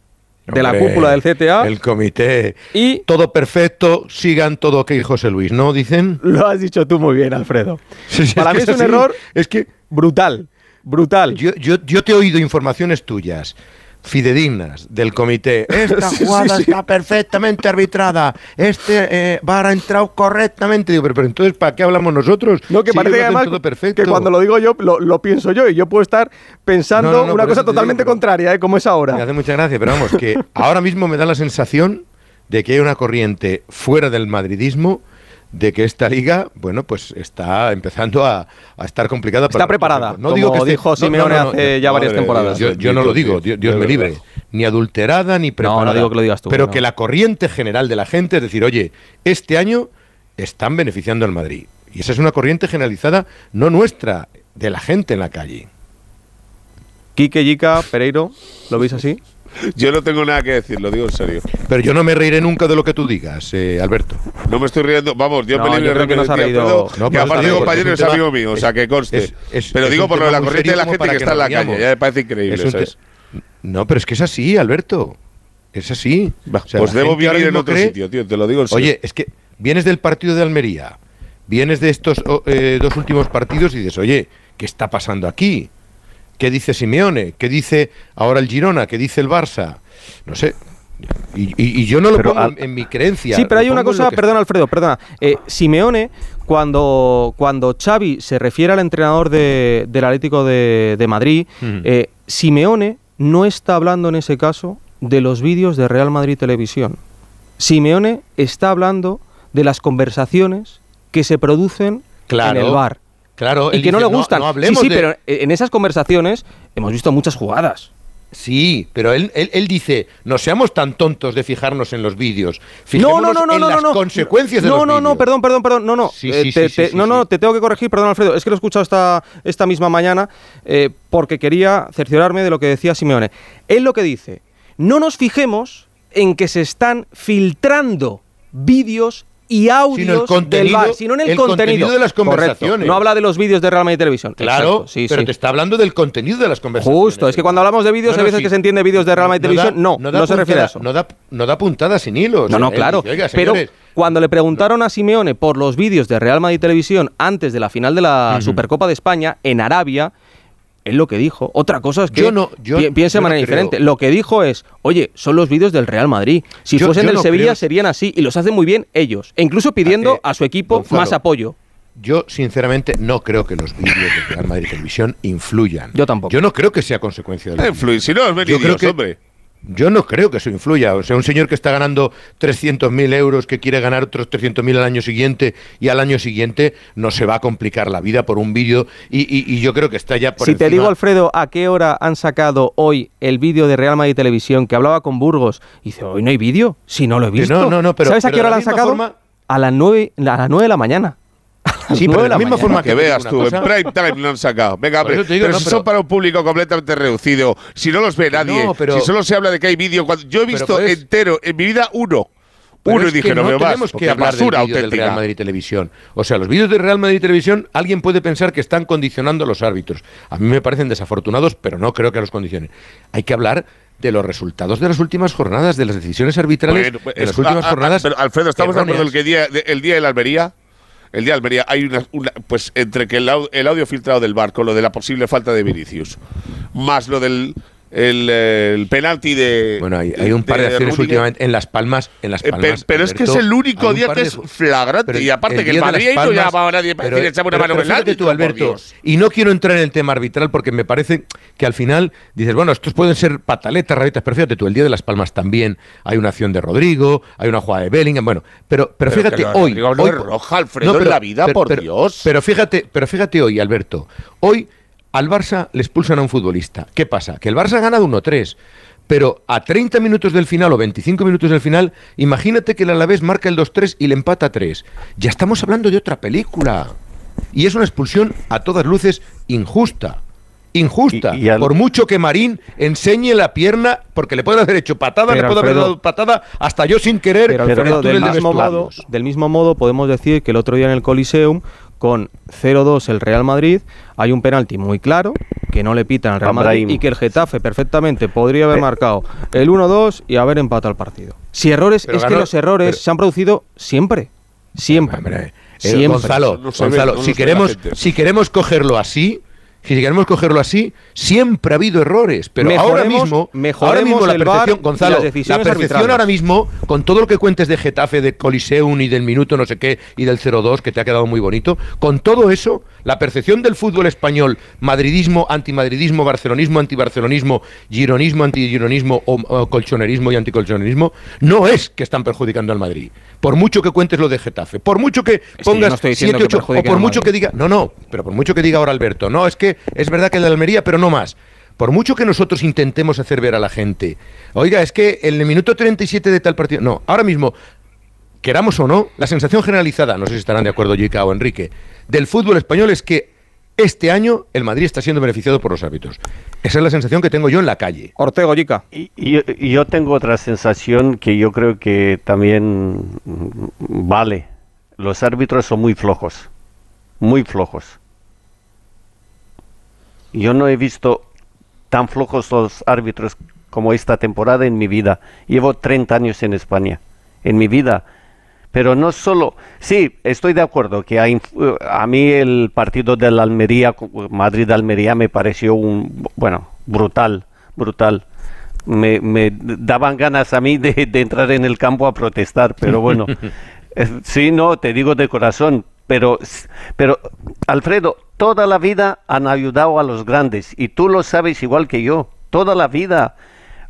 de la cúpula del CTA.
El comité.
Y
todo perfecto, sigan todo ok, José Luis, ¿no? Dicen.
Lo has dicho tú muy bien, Alfredo.
Sí, sí,
Para
que
mí es un
así.
error
Es que.
brutal. Brutal.
Yo, yo, yo te he oído informaciones tuyas. Fidedignas del comité. (laughs) Esta
Sí, sí,
jugada
sí.
está perfectamente arbitrada. Este eh, VAR ha entrado correctamente. Digo, pero, pero entonces, ¿para qué hablamos nosotros?
No, que
Si
parece que además
todo perfecto.
que cuando lo digo yo, lo, lo pienso yo y yo puedo estar pensando
No, no, no,
una cosa
digo,
totalmente contraria, ¿eh? como es ahora.
Me hace mucha gracia, pero vamos, que ahora mismo me da la sensación de que hay una corriente fuera del madridismo de que esta liga, bueno, pues está empezando a, a estar complicada.
Está
para-
preparada,
No digo que esté-
dijo
no, no,
Simeone
no, no,
hace ya varias temporadas.
Yo, yo no lo digo, Dios, Dios me libre. Ni adulterada ni preparada.
digo que lo digas tú,
Pero
no.
que la corriente general de la gente es decir, oye, este año están beneficiando al Madrid. Y esa es una corriente generalizada, no nuestra, de la gente en la calle.
Quique, Yica, Pereiro, ¿lo veis así?
Yo no tengo nada que decir, lo digo en serio.
Pero yo no me reiré nunca de lo que tú digas, eh, Alberto.
No me estoy riendo, vamos, Dios
No,
me libre
que
de
no se ha reído-
No,
que
pero
aparte compañero es amigo mío, o sea, que conste.
es- es-
pero
es
digo por lo de la corriente de la gente que está en la calle, ya me parece increíble, ¿sabes?
No, pero es que es así, Alberto. Es así. O sea,
pues debo vivir en otro
cree-
sitio, tío, te lo digo en serio.
Oye, es que vienes del partido de Almería, vienes de estos oh, eh, dos últimos partidos y dices, oye, ¿qué está pasando aquí? ¿Qué dice Simeone? ¿Qué dice ahora el Girona? ¿Qué dice el Barça? No sé. Y, y- y yo no lo
Pero
pongo
al-
en, en mi creencia.
Sí, pero hay una cosa,
que
perdona Alfredo, perdona. Eh, Simeone, cuando, cuando Xavi se refiere al entrenador de- del Atlético de, de Madrid, eh, Simeone no está hablando en ese caso de los vídeos de Real Madrid Televisión. Simeone está hablando de las conversaciones que se producen
Claro,
en el bar.
Claro,
y que no le gustan.
No, hablemos
sí, sí,
de-
pero en esas conversaciones hemos visto muchas jugadas.
Sí, pero él, él, él dice, no seamos tan tontos de fijarnos en los vídeos.
No,
Fijémonos
no, no, no,
en
no,
las
no.
consecuencias de
no,
los
no, no,
vídeos.
perdón, perdón, perdón, no, no.
Sí,
Eh,
sí,
te-
sí,
te-
sí,
no, no, te tengo que corregir, perdón, Alfredo. Es que lo he escuchado esta, esta misma mañana eh, porque quería cerciorarme de lo que decía Simeone. Él lo que dice, no nos fijemos en que se están filtrando vídeos y audios
Sino el
del sino en el,
el contenido de las
Correcto.
conversaciones.
No habla de los vídeos de Real Madrid Televisión.
Claro,
sí,
pero
sí.
te está hablando del contenido de las conversaciones.
Justo, es que cuando hablamos de vídeos
No,
hay veces
sí.
que se entiende vídeos de Real Madrid Televisión. No, no,
da
se refiere a eso.
No da, no da puntada sin hilos.
No, no,
Él
claro.
dice, "Oiga,
pero cuando le preguntaron a Simeone por los vídeos de Real Madrid Televisión antes de la final de la. Supercopa de España en Arabia, él lo que dijo. Otra cosa es que
Yo no- yo-
pi- piense
yo
de
no
manera
creo.
diferente. Lo que dijo es, oye, son los vídeos del Real Madrid. Si
Yo-
fuesen
yo
del
no
Sevilla
creo-
serían así y los hacen muy bien ellos. E incluso pidiendo
Eh,
a su equipo
Gonzalo,
más apoyo.
Yo, sinceramente, no creo que los vídeos de Real Madrid Televisión influyan.
Yo tampoco.
Yo no creo que sea consecuencia de
influye, si no, es
Yo creo que-
hombre.
Yo no creo que eso influya. O sea, un señor que está ganando 300.000 euros, que quiere ganar otros 300.000 al año siguiente y al año siguiente no se va a complicar la vida por un vídeo. Y, y- y yo creo que está ya por
Si te digo, Alfredo, a qué hora han sacado hoy el vídeo de Real Madrid Televisión que hablaba con Burgos, y dice, hoy no hay vídeo, si no lo he visto.
no, no, no, pero-
¿Sabes a qué hora lo han sacado?
forma-
A las 9, a las 9 de la mañana.
Sí, pero
9
de la misma
mañana.
forma
que veas tú,
cosa-
en prime time lo han sacado. Venga,
te digo,
pero
no,
si
pero-
son para un público completamente reducido, si no los ve nadie,
No, pero-
si solo se habla de que hay vídeo, cuando yo he visto
puedes-
entero en mi vida uno.
Pero
uno y dije,
que
no, veo más.
tenemos que hablar
basura
del del. Real Madrid Televisión. O sea, los vídeos de Real Madrid Televisión, alguien puede pensar que están condicionando a los árbitros. A mí me parecen desafortunados, pero no creo que los condicionen. Hay que hablar de los resultados de las últimas jornadas, de las decisiones arbitrales
Bueno, pues,
de las últimas
ah, ah,
jornadas.
pero, Alfredo, ¿estamos de acuerdo
erróneas.
el, que día, de- el día de la Almería? El de Almería hay una, pues entre que el, el audio filtrado del bar con lo de la posible falta de Vinicius, más lo del el, eh, el penalti de
Bueno, hay, hay un par de, acciones
Rudiger.
últimamente en Las Palmas. En Las
Eh,
Palmas
pe- pero es que es el único día que es flagrante. y aparte que el Madrid
Las
no
Palmas-
llama a nadie para decir echame una mano en el
tú, Alberto, y no quiero entrar en el tema arbitral porque me parece que al final dices, bueno, estos pueden ser pataletas, rabitas, pero fíjate tú, el día de Las Palmas también hay una acción de Rodrigo, hay una jugada de Bellingham, bueno, pero, pero,
Pero
fíjate, hoy,
Rodrigo no
hoy
es roja, Alfredo, en la vida, por Dios.
Pero fíjate, pero fíjate hoy, Alberto, hoy al Barça le expulsan a un futbolista. ¿Qué pasa? Que el Barça ha ganado 1-3. Pero a 30 minutos del final o 25 minutos del final, imagínate que el Alavés marca el 2-3 y le empata 3. Ya estamos hablando de otra película. Y es una expulsión a todas luces injusta. Injusta.
Y- y al-
Por mucho que Marín enseñe la pierna, porque le pueden haber hecho patada,
Pero,
le puede haber dado patada, hasta yo sin querer.
Pero, Alfredo, del,
de
mismo modo, del mismo modo, podemos decir que el otro día en el Coliseum, con 0-2 el Real Madrid, hay un penalti muy claro que no le pitan al Real Madrid
Abraham.
y que el Getafe perfectamente podría haber marcado el 1-2 y haber empatado el partido. Si errores,
Pero
es que los errores
pero-
se han producido siempre. Siempre.
Eh,
Siempre.
Gonzalo,
No se ve,
Gonzalo, si queremos, si queremos cogerlo así, si queremos cogerlo así, siempre ha habido errores, pero ahora mismo,
mejoremos
ahora mismo la percepción, Gonzalo, la percepción
arbitrales.
ahora mismo, con todo lo que cuentes de Getafe, de Coliseum y del minuto no sé qué y del 0-2 que te ha quedado muy bonito, con todo eso, la percepción del fútbol español, madridismo, antimadridismo, barcelonismo, antibarcelonismo, gironismo, antigironismo o, o colchonerismo y anticolchonerismo, no es que están perjudicando al Madrid. Por mucho que cuentes lo de Getafe, por mucho que pongas
no estoy diciendo
7,
que
8, o por mucho que diga, no, no, pero por mucho que diga ahora Alberto, no, es que es verdad que el de Almería, pero no más. Por mucho que nosotros intentemos hacer ver a la gente, oiga, es que en el minuto 37 de tal partido, no, ahora mismo, queramos o no, la sensación generalizada, no sé si estarán de acuerdo Jica o Enrique, del fútbol español es que este año el Madrid está siendo beneficiado por los árbitros. Esa es la sensación que tengo yo en la calle.
Ortego, Yica.
Y, y- y yo tengo otra sensación que yo creo que también vale. Los árbitros son muy flojos, muy flojos. Yo no he visto tan flojos los árbitros como esta temporada en mi vida. Llevo 30 años en España, en mi vida. Pero no solo, sí, estoy de acuerdo que a, inf- a mí el partido del Almería, Madrid-Almería, me pareció un, bueno, brutal, brutal. Me, me daban ganas a mí de, de entrar en el campo a protestar, pero bueno, (laughs) eh, sí, no, te digo de corazón, pero, pero Alfredo, toda la vida han ayudado a los grandes y tú lo sabes igual que yo, toda la vida.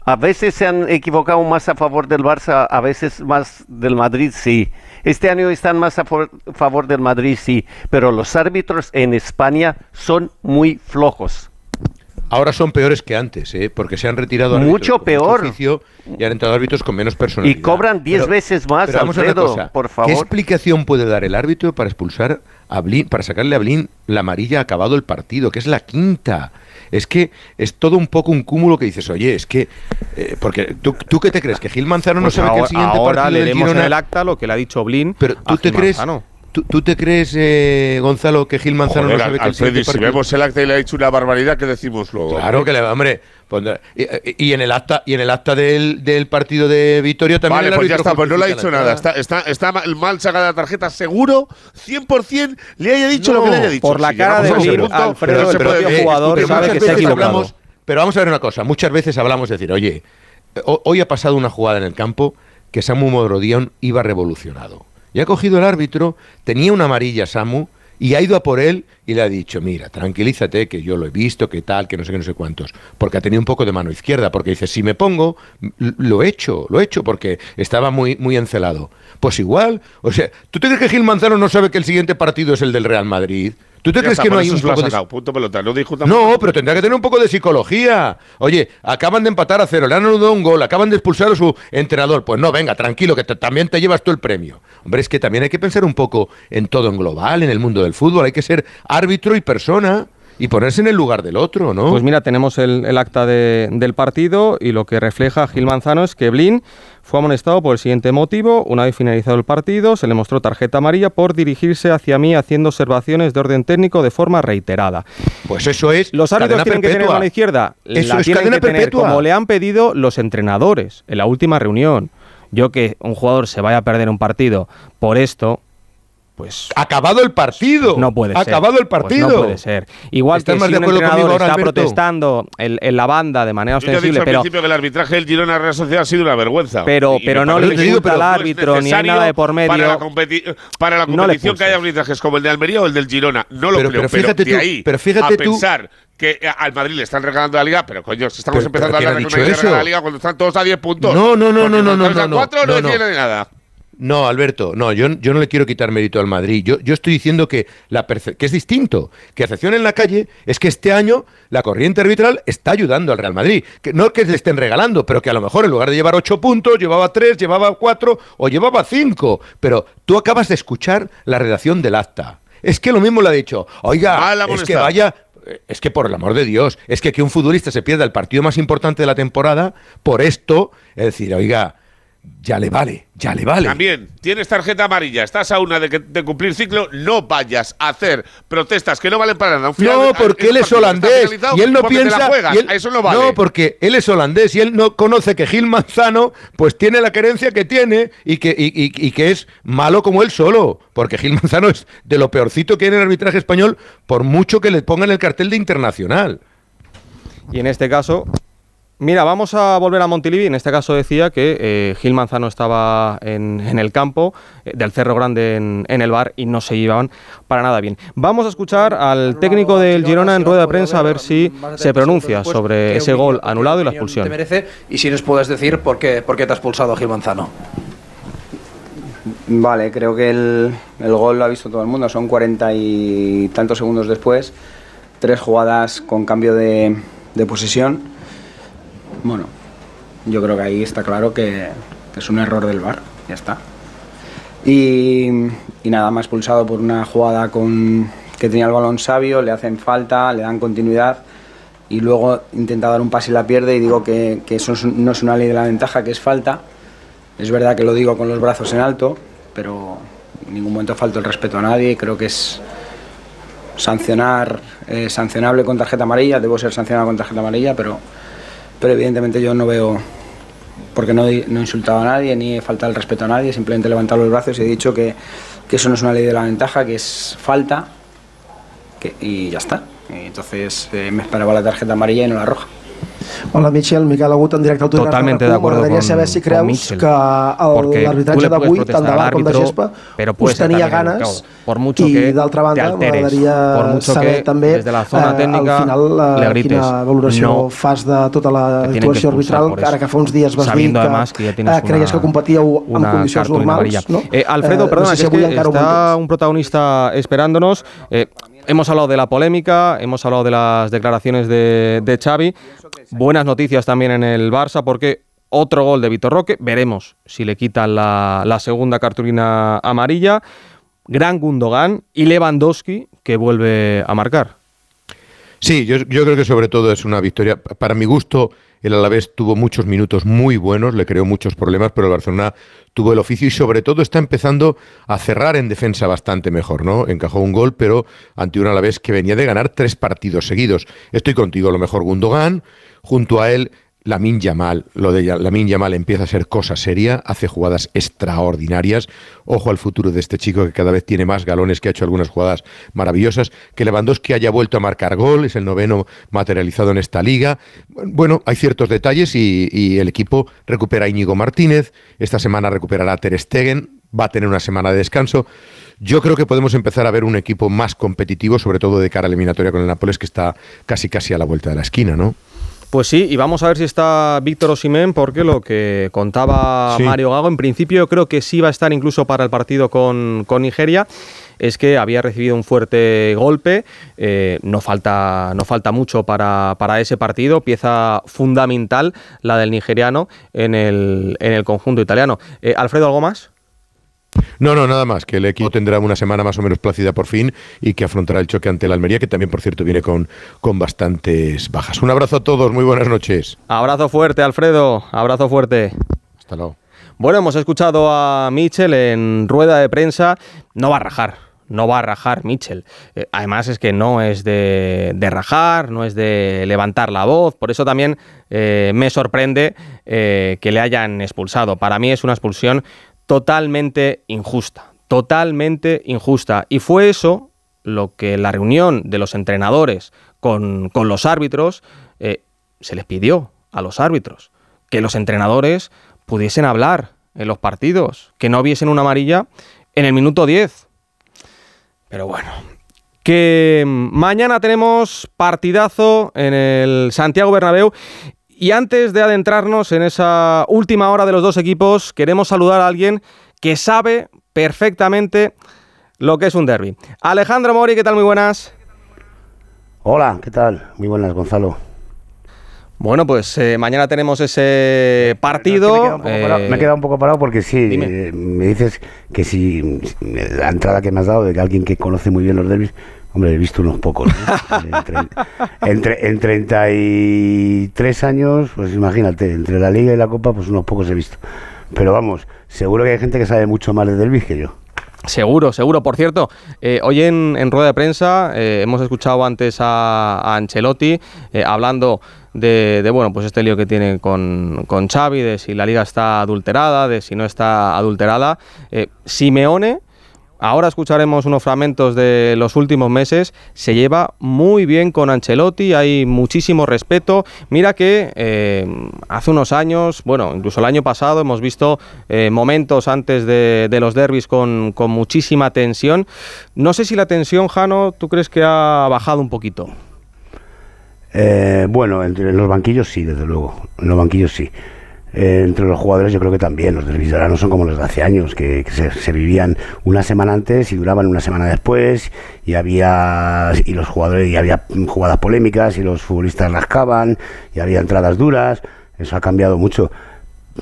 A veces se han equivocado más a favor del Barça, a veces más del Madrid, sí. Este año están más a favor del Madrid, sí. Pero los árbitros en España son muy flojos.
Ahora son peores que antes, ¿eh? porque se han retirado
Mucho peor.
oficio y han entrado árbitros con menos personalidad.
Y cobran 10
Pero-
veces más,
pero vamos a una cosa,
por
¿Qué
favor.
explicación puede dar el árbitro para expulsar a Blin, para sacarle a Blin la amarilla acabado el partido, que es la quinta? Es que es todo un poco un cúmulo que dices, oye, es que. eh, porque ¿tú, ¿tú qué te crees? ¿Que Gil Manzano no
Pues
sabe que
ahora,
el siguiente
ahora
partido del
leeremos en
Girona-
el acta lo que le ha dicho Blin.
Pero tú te
Gil
crees.
Manzano.
¿Tú, tú te crees, eh, Gonzalo, que Gil Manzano
Joder,
no sabe que el
Alfredo,
siguiente
y si
partido-
vemos el acta y le ha dicho una barbaridad, ¿qué decimos luego?
Claro que le hombre. y, y en el acta, y en el acta del, del partido de Vitoria también.
Vale,
el
pues ya está, pues no le ha dicho
la
nada. Está, está, está mal, sacada la tarjeta, seguro, 100% le haya dicho
No,
lo que le haya dicho.
por la
Si
cara de
punto,
Alfredo,
no se
el
puede
propio jugador
pero
sabe
muchas
que se ha equivocado.
hablamos- pero vamos a ver una cosa, muchas veces hablamos de decir, oye, ho- hoy ha pasado una jugada en el campo que Samu Modrodion iba revolucionado. Y ha cogido el árbitro, tenía una amarilla Samu, y ha ido a por él y le ha dicho, mira, tranquilízate, que yo lo he visto, que tal, que no sé qué, no sé cuántos. Porque ha tenido un poco de mano izquierda, porque dice, si me pongo, lo he hecho, lo he hecho, porque estaba muy, muy encelado. Pues igual, o sea, ¿tú te que Gil Manzano no sabe que el siguiente partido es el del Real Madrid? ¿Tú te
Ya
crees
está,
que no hay un poco de...
punto pelota. No dijo.
No, pero tendrá que tener un poco de psicología. Oye, acaban de empatar a cero, le han anulado un gol, acaban de expulsar a su entrenador. Pues no, venga, tranquilo, que te- también te llevas tú el premio. Hombre, es que también hay que pensar un poco en todo en global, en el mundo del fútbol. Hay que ser árbitro y persona y ponerse en el lugar del otro, ¿no?
Pues mira, tenemos el, el acta de- del partido y lo que refleja Gil Manzano es que Blin fue amonestado por el siguiente motivo. Una vez finalizado el partido, se le mostró tarjeta amarilla por dirigirse hacia mí haciendo observaciones de orden técnico de forma reiterada.
Pues eso es.
¿Los árbitros tienen que tener mano izquierda?
Eso
la
es
tienen
cadena
que tener
perpetua.
como le han pedido los entrenadores en la última reunión. Yo que un jugador se vaya a perder un partido por esto, pues
acabado el partido.
No puede
ser. Acabado el partido.
Pues no puede ser. Igual que si un entrenador está protestando en, la banda de manera ostensible,
Yo
pero
al principio que el arbitraje del Girona Real Sociedad ha sido una vergüenza.
Pero, pero no le insulta al árbitro ni hay nada de por medio.
Para la, para la competición que haya arbitrajes como el de Almería o el del Girona, no lo
pero,
creo.
Pero fíjate
pero
tú,
ahí
pero fíjate
a pensar que al Madrid le están regalando la liga, pero coño, estamos
pero,
empezando
pero
a hablar de la liga cuando están todos a 10 puntos.
No, no, no, no, no, no, no,
no, cuatro no, no, no, de nada.
No, Alberto, no, yo, yo no le quiero quitar mérito al Madrid. Yo, yo estoy diciendo que, la que es distinto. Que acepción en la calle es que este año la corriente arbitral está ayudando al Real Madrid. Que no que le estén regalando, pero que a lo mejor en lugar de llevar ocho puntos, llevaba tres, llevaba cuatro o llevaba cinco. Pero tú acabas de escuchar la redacción del acta. Es que lo mismo le ha dicho. Oiga, es que vaya, es que por el amor de Dios, es que que un futbolista se pierda el partido más importante de la temporada por esto, es decir, oiga, ya le vale, ya le vale.
También, tienes tarjeta amarilla, estás a una de, que, de cumplir ciclo, no vayas a hacer protestas que no valen para nada.
no, porque él es holandés y él no piensa.
eso no vale.
No, porque él es holandés y él no conoce que Gil Manzano pues tiene la querencia que tiene y que, y, que es malo como él solo. Porque Gil Manzano es de lo peorcito que hay en el arbitraje español, por mucho que le pongan el cartel de internacional.
Y en este caso, Mira, vamos a volver a Montilivi. En este caso decía que eh, Gil Manzano estaba en, el campo eh, del Cerro Grande en, el bar y no se llevaban para nada bien. Vamos a escuchar al técnico del Girona en rueda de prensa a ver si se pronuncia sobre ese gol anulado y la expulsión.
merece y si nos puedes decir por qué, por qué te has expulsado a Gil Manzano.
Vale, creo que el, gol lo ha visto todo el mundo. Son cuarenta y tantos segundos después. Tres jugadas con cambio de, de posesión bueno, yo creo que ahí está claro que es un error del VAR, ya está. Y, nada, más expulsado por una jugada con, que tenía el balón sabio, le hacen falta, le dan continuidad y luego intenta dar un pase y la pierde y digo que, eso no es una ley de la ventaja, que es falta. Es verdad que lo digo con los brazos en alto, pero en ningún momento falta el respeto a nadie. Creo que es sancionar, eh, sancionable con tarjeta amarilla, debo ser sancionado con tarjeta amarilla, pero pero evidentemente yo no veo, porque no, no he insultado a nadie ni he faltado el respeto a nadie, simplemente he levantado los brazos y he dicho que, que eso no es una ley de la ventaja, que es falta y ya está. Entonces eh, me esperaba la tarjeta amarilla y no la roja.
Hola Michel, Miquel Agut en directe al Twitter.
Totalmente de acuerdo con,
saber si creus que l'arbitratge d'avui, tant de l'art com de Gespa, us tenia ganes
por mucho
i d'altra banda m'agradaria saber
que
també
desde la zona
eh, al final eh, quina valoració
no,
fas de tota l'actuació arbitral, ara que fa uns dies vas dir que,
que
eh, creies que competíeu en condicions normals. ¿no?
Eh, Alfredo, perdona, no sé si es que está un protagonista esperándonos. Eh, Hemos hablado de la polémica, hemos hablado de las declaraciones de, de Xavi. Buenas noticias también en el Barça porque otro gol de Vitor Roque. Veremos si le quitan la, segunda cartulina amarilla. Gran Gundogan y Lewandowski que vuelve a marcar.
Sí, yo, yo creo que sobre todo es una victoria. Para mi gusto, el Alavés tuvo muchos minutos muy buenos, le creó muchos problemas, pero el Barcelona tuvo el oficio y sobre todo está empezando a cerrar en defensa bastante mejor, ¿no? Encajó un gol, pero ante un Alavés que venía de ganar tres partidos seguidos. Estoy contigo, lo mejor Gundogan, junto a él Lamin Yamal, lo de Lamin Yamal empieza a ser cosa seria, hace jugadas extraordinarias. Ojo al futuro de este chico que cada vez tiene más galones, que ha hecho algunas jugadas maravillosas. Que Lewandowski haya vuelto a marcar gol, es el noveno materializado en esta liga. Bueno, hay ciertos detalles y, el equipo recupera a Íñigo Martínez. Esta semana recuperará a Ter Stegen, va a tener una semana de descanso. Yo creo que podemos empezar a ver un equipo más competitivo, sobre todo de cara a la eliminatoria con el Nápoles, que está casi casi a la vuelta de la esquina, ¿no?
Pues sí, y vamos a ver si está Víctor Osimén, porque lo que contaba Mario Gago, en principio yo creo que sí va a estar incluso para el partido con, Nigeria es que había recibido un fuerte golpe, eh, no, falta, no falta mucho para, ese partido, pieza fundamental la del nigeriano en el, en el conjunto italiano. Eh, Alfredo, ¿algo más?
No, no, nada más, que el equipo tendrá una semana más o menos plácida por fin y que afrontará el choque ante la Almería, que también, por cierto, viene con, con bastantes bajas. Un abrazo a todos, muy buenas noches.
Abrazo fuerte, Alfredo, abrazo fuerte.
Hasta luego.
Bueno, hemos escuchado a Michel en rueda de prensa, no va a rajar, no va a rajar Mitchell. Eh, además es que no es de, rajar, no es de levantar la voz, por eso también eh, me sorprende eh, que le hayan expulsado. Para mí es una expulsión totalmente injusta, totalmente injusta. Y fue eso lo que la reunión de los entrenadores con, los árbitros eh, se les pidió a los árbitros. Que los entrenadores pudiesen hablar en los partidos, que no hubiesen una amarilla en el minuto 10. Pero bueno, que mañana tenemos partidazo en el Santiago Bernabéu y antes de adentrarnos en esa última hora de los dos equipos, queremos saludar a alguien que sabe perfectamente lo que es un derby. Alejandro Mori, ¿qué tal? Muy buenas.
Hola, ¿qué tal? Muy buenas, Gonzalo.
Bueno, pues eh, mañana tenemos ese partido.
me, he quedado un poco parado porque sí, eh, me dices que si la entrada que me has dado de que alguien que conoce muy bien los derbis, hombre, he visto unos pocos. (laughs) entre, en 33 años, pues imagínate, entre la Liga y la Copa, pues unos pocos he visto. Pero vamos, seguro que hay gente que sabe mucho más de derbis que yo.
Seguro, seguro. Por cierto, eh, hoy en, rueda de prensa eh, hemos escuchado antes a, Ancelotti eh, hablando de, bueno, pues este lío que tiene con, con Xavi, de si la liga está adulterada, de si no está adulterada. Simeone Ahora escucharemos unos fragmentos de los últimos meses. Se lleva muy bien con Ancelotti, hay muchísimo respeto. Mira que eh, hace unos años, bueno, incluso el año pasado, hemos visto eh, momentos antes de, los derbis con, muchísima tensión. No sé si la tensión, Jano, ¿tú crees que ha bajado un poquito?
Eh, bueno, entre los banquillos sí, desde luego. En los banquillos sí. Eh, entre los jugadores yo creo que también, los derbis no son como los de hace años, que, se, vivían una semana antes y duraban una semana después, y había y los jugadores y había jugadas polémicas y los futbolistas rascaban y había entradas duras, eso ha cambiado mucho.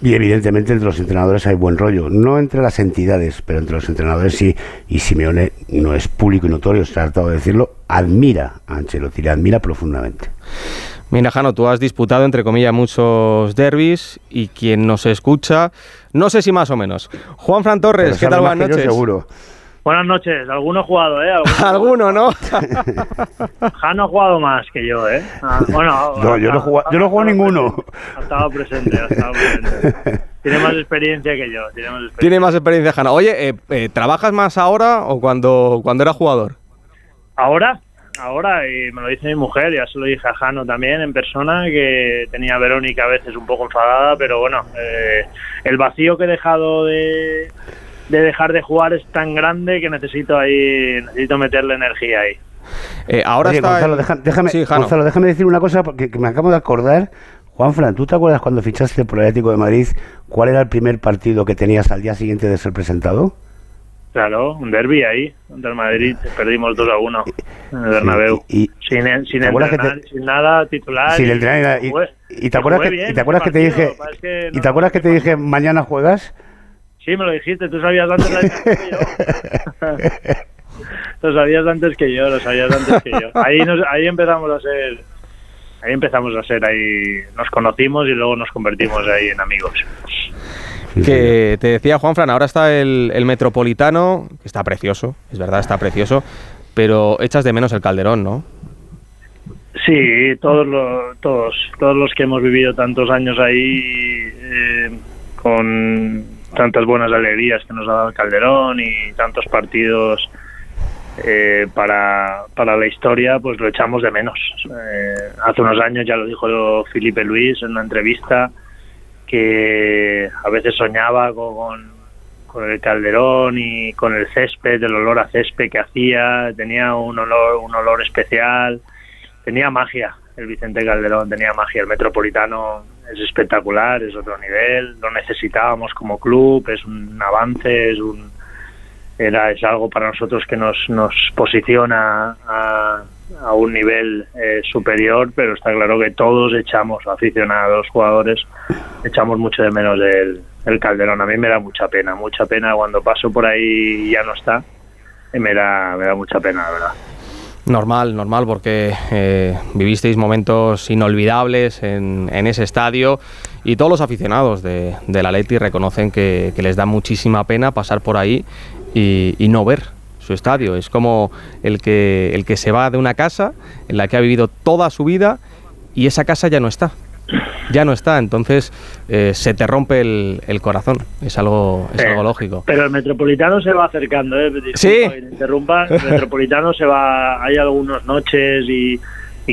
Y evidentemente entre los entrenadores hay buen rollo, no entre las entidades, pero entre los entrenadores sí, y Simeone no es público y notorio, se ha tratado de decirlo, admira a Ancelotti, le admira profundamente.
Mira, Jano, tú has disputado, entre comillas, muchos derbis y quien nos escucha, no sé si más o menos. Juan Fran Torres, ¿qué tal? Buenas noches.
seguro.
Buenas noches. Alguno ha jugado, ¿eh? (laughs)
Alguno, ¿no? (laughs)
Jano ha jugado más que yo, ¿eh?
Ah, bueno, (laughs) no, yo, no he jugado, yo no jugado ninguno.
Ha estado presente, ha estado presente. Tiene más experiencia que yo. Tiene más experiencia,
tiene más experiencia Jano. Oye, eh, eh, ¿trabajas más ahora o cuando, cuando era jugador?
¿Ahora? Ahora y me lo dice mi mujer, ya se lo dije a Jano también en persona, que tenía a Verónica a veces un poco enfadada, pero bueno, eh, el vacío que he dejado de, dejar de jugar es tan grande que necesito ahí, necesito meterle energía ahí.
Eh, ahora está
Gonzalo, déjame, Gonzalo, déjame decir una cosa porque me acabo de acordar. Juan Fran, ¿tú te acuerdas cuando fichaste por el Atlético de Madrid cuál era el primer partido que tenías al día siguiente de ser presentado?
Claro, un derby ahí, contra el Madrid, perdimos 2 a 1 en el Bernabéu. Y, sin, sin, entrenar, sin nada titular.
Sin entrenar, y, y, te acuerdas que, y te acuerdas que te dije, y te acuerdas (laughs) que te dije mañana juegas?
Sí, me lo dijiste, tú sabías antes (laughs) que yo. (laughs) lo sabías antes que yo, lo sabías antes que yo. Ahí, nos, ahí empezamos a ser, ahí empezamos a ser, ahí nos conocimos y luego nos convertimos ahí en amigos
que te decía Juan Fran, ahora está el, Metropolitano, que está precioso, es verdad, está precioso, pero echas de menos el Calderón, ¿no?
Sí, todos los, todos, todos los que hemos vivido tantos años ahí eh, con tantas buenas alegrías que nos ha dado el Calderón y tantos partidos eh, para, para la historia, pues lo echamos de menos. Eh, hace unos años ya lo dijo Felipe Luis en una entrevista, que a veces soñaba con, con el calderón y con el césped, el olor a césped que hacía, tenía un olor, un olor especial, tenía magia el Vicente Calderón, tenía magia, el Metropolitano es espectacular, es otro nivel, lo necesitábamos como club, es un avance, es un era es algo para nosotros que nos, nos posiciona a, un nivel eh, superior, pero está claro que todos echamos, aficionados, jugadores, echamos mucho de menos el, el Calderón. A mí me da mucha pena, mucha pena cuando paso por ahí ya no está. Me da, me da mucha pena, la verdad.
Normal, normal, porque eh, vivisteis momentos inolvidables en, en, ese estadio y todos los aficionados de, de la Leti reconocen que, les da muchísima pena pasar por ahí y, y no ver su estadio. Es como el que, el que se va de una casa en la que ha vivido toda su vida y esa casa ya no está. ya no está, entonces eh, se te rompe el, corazón, es algo, es algo lógico.
Pero el Metropolitano se va acercando, ¿eh?
sí.
interrumpa, el Metropolitano se va, hay algunas noches y,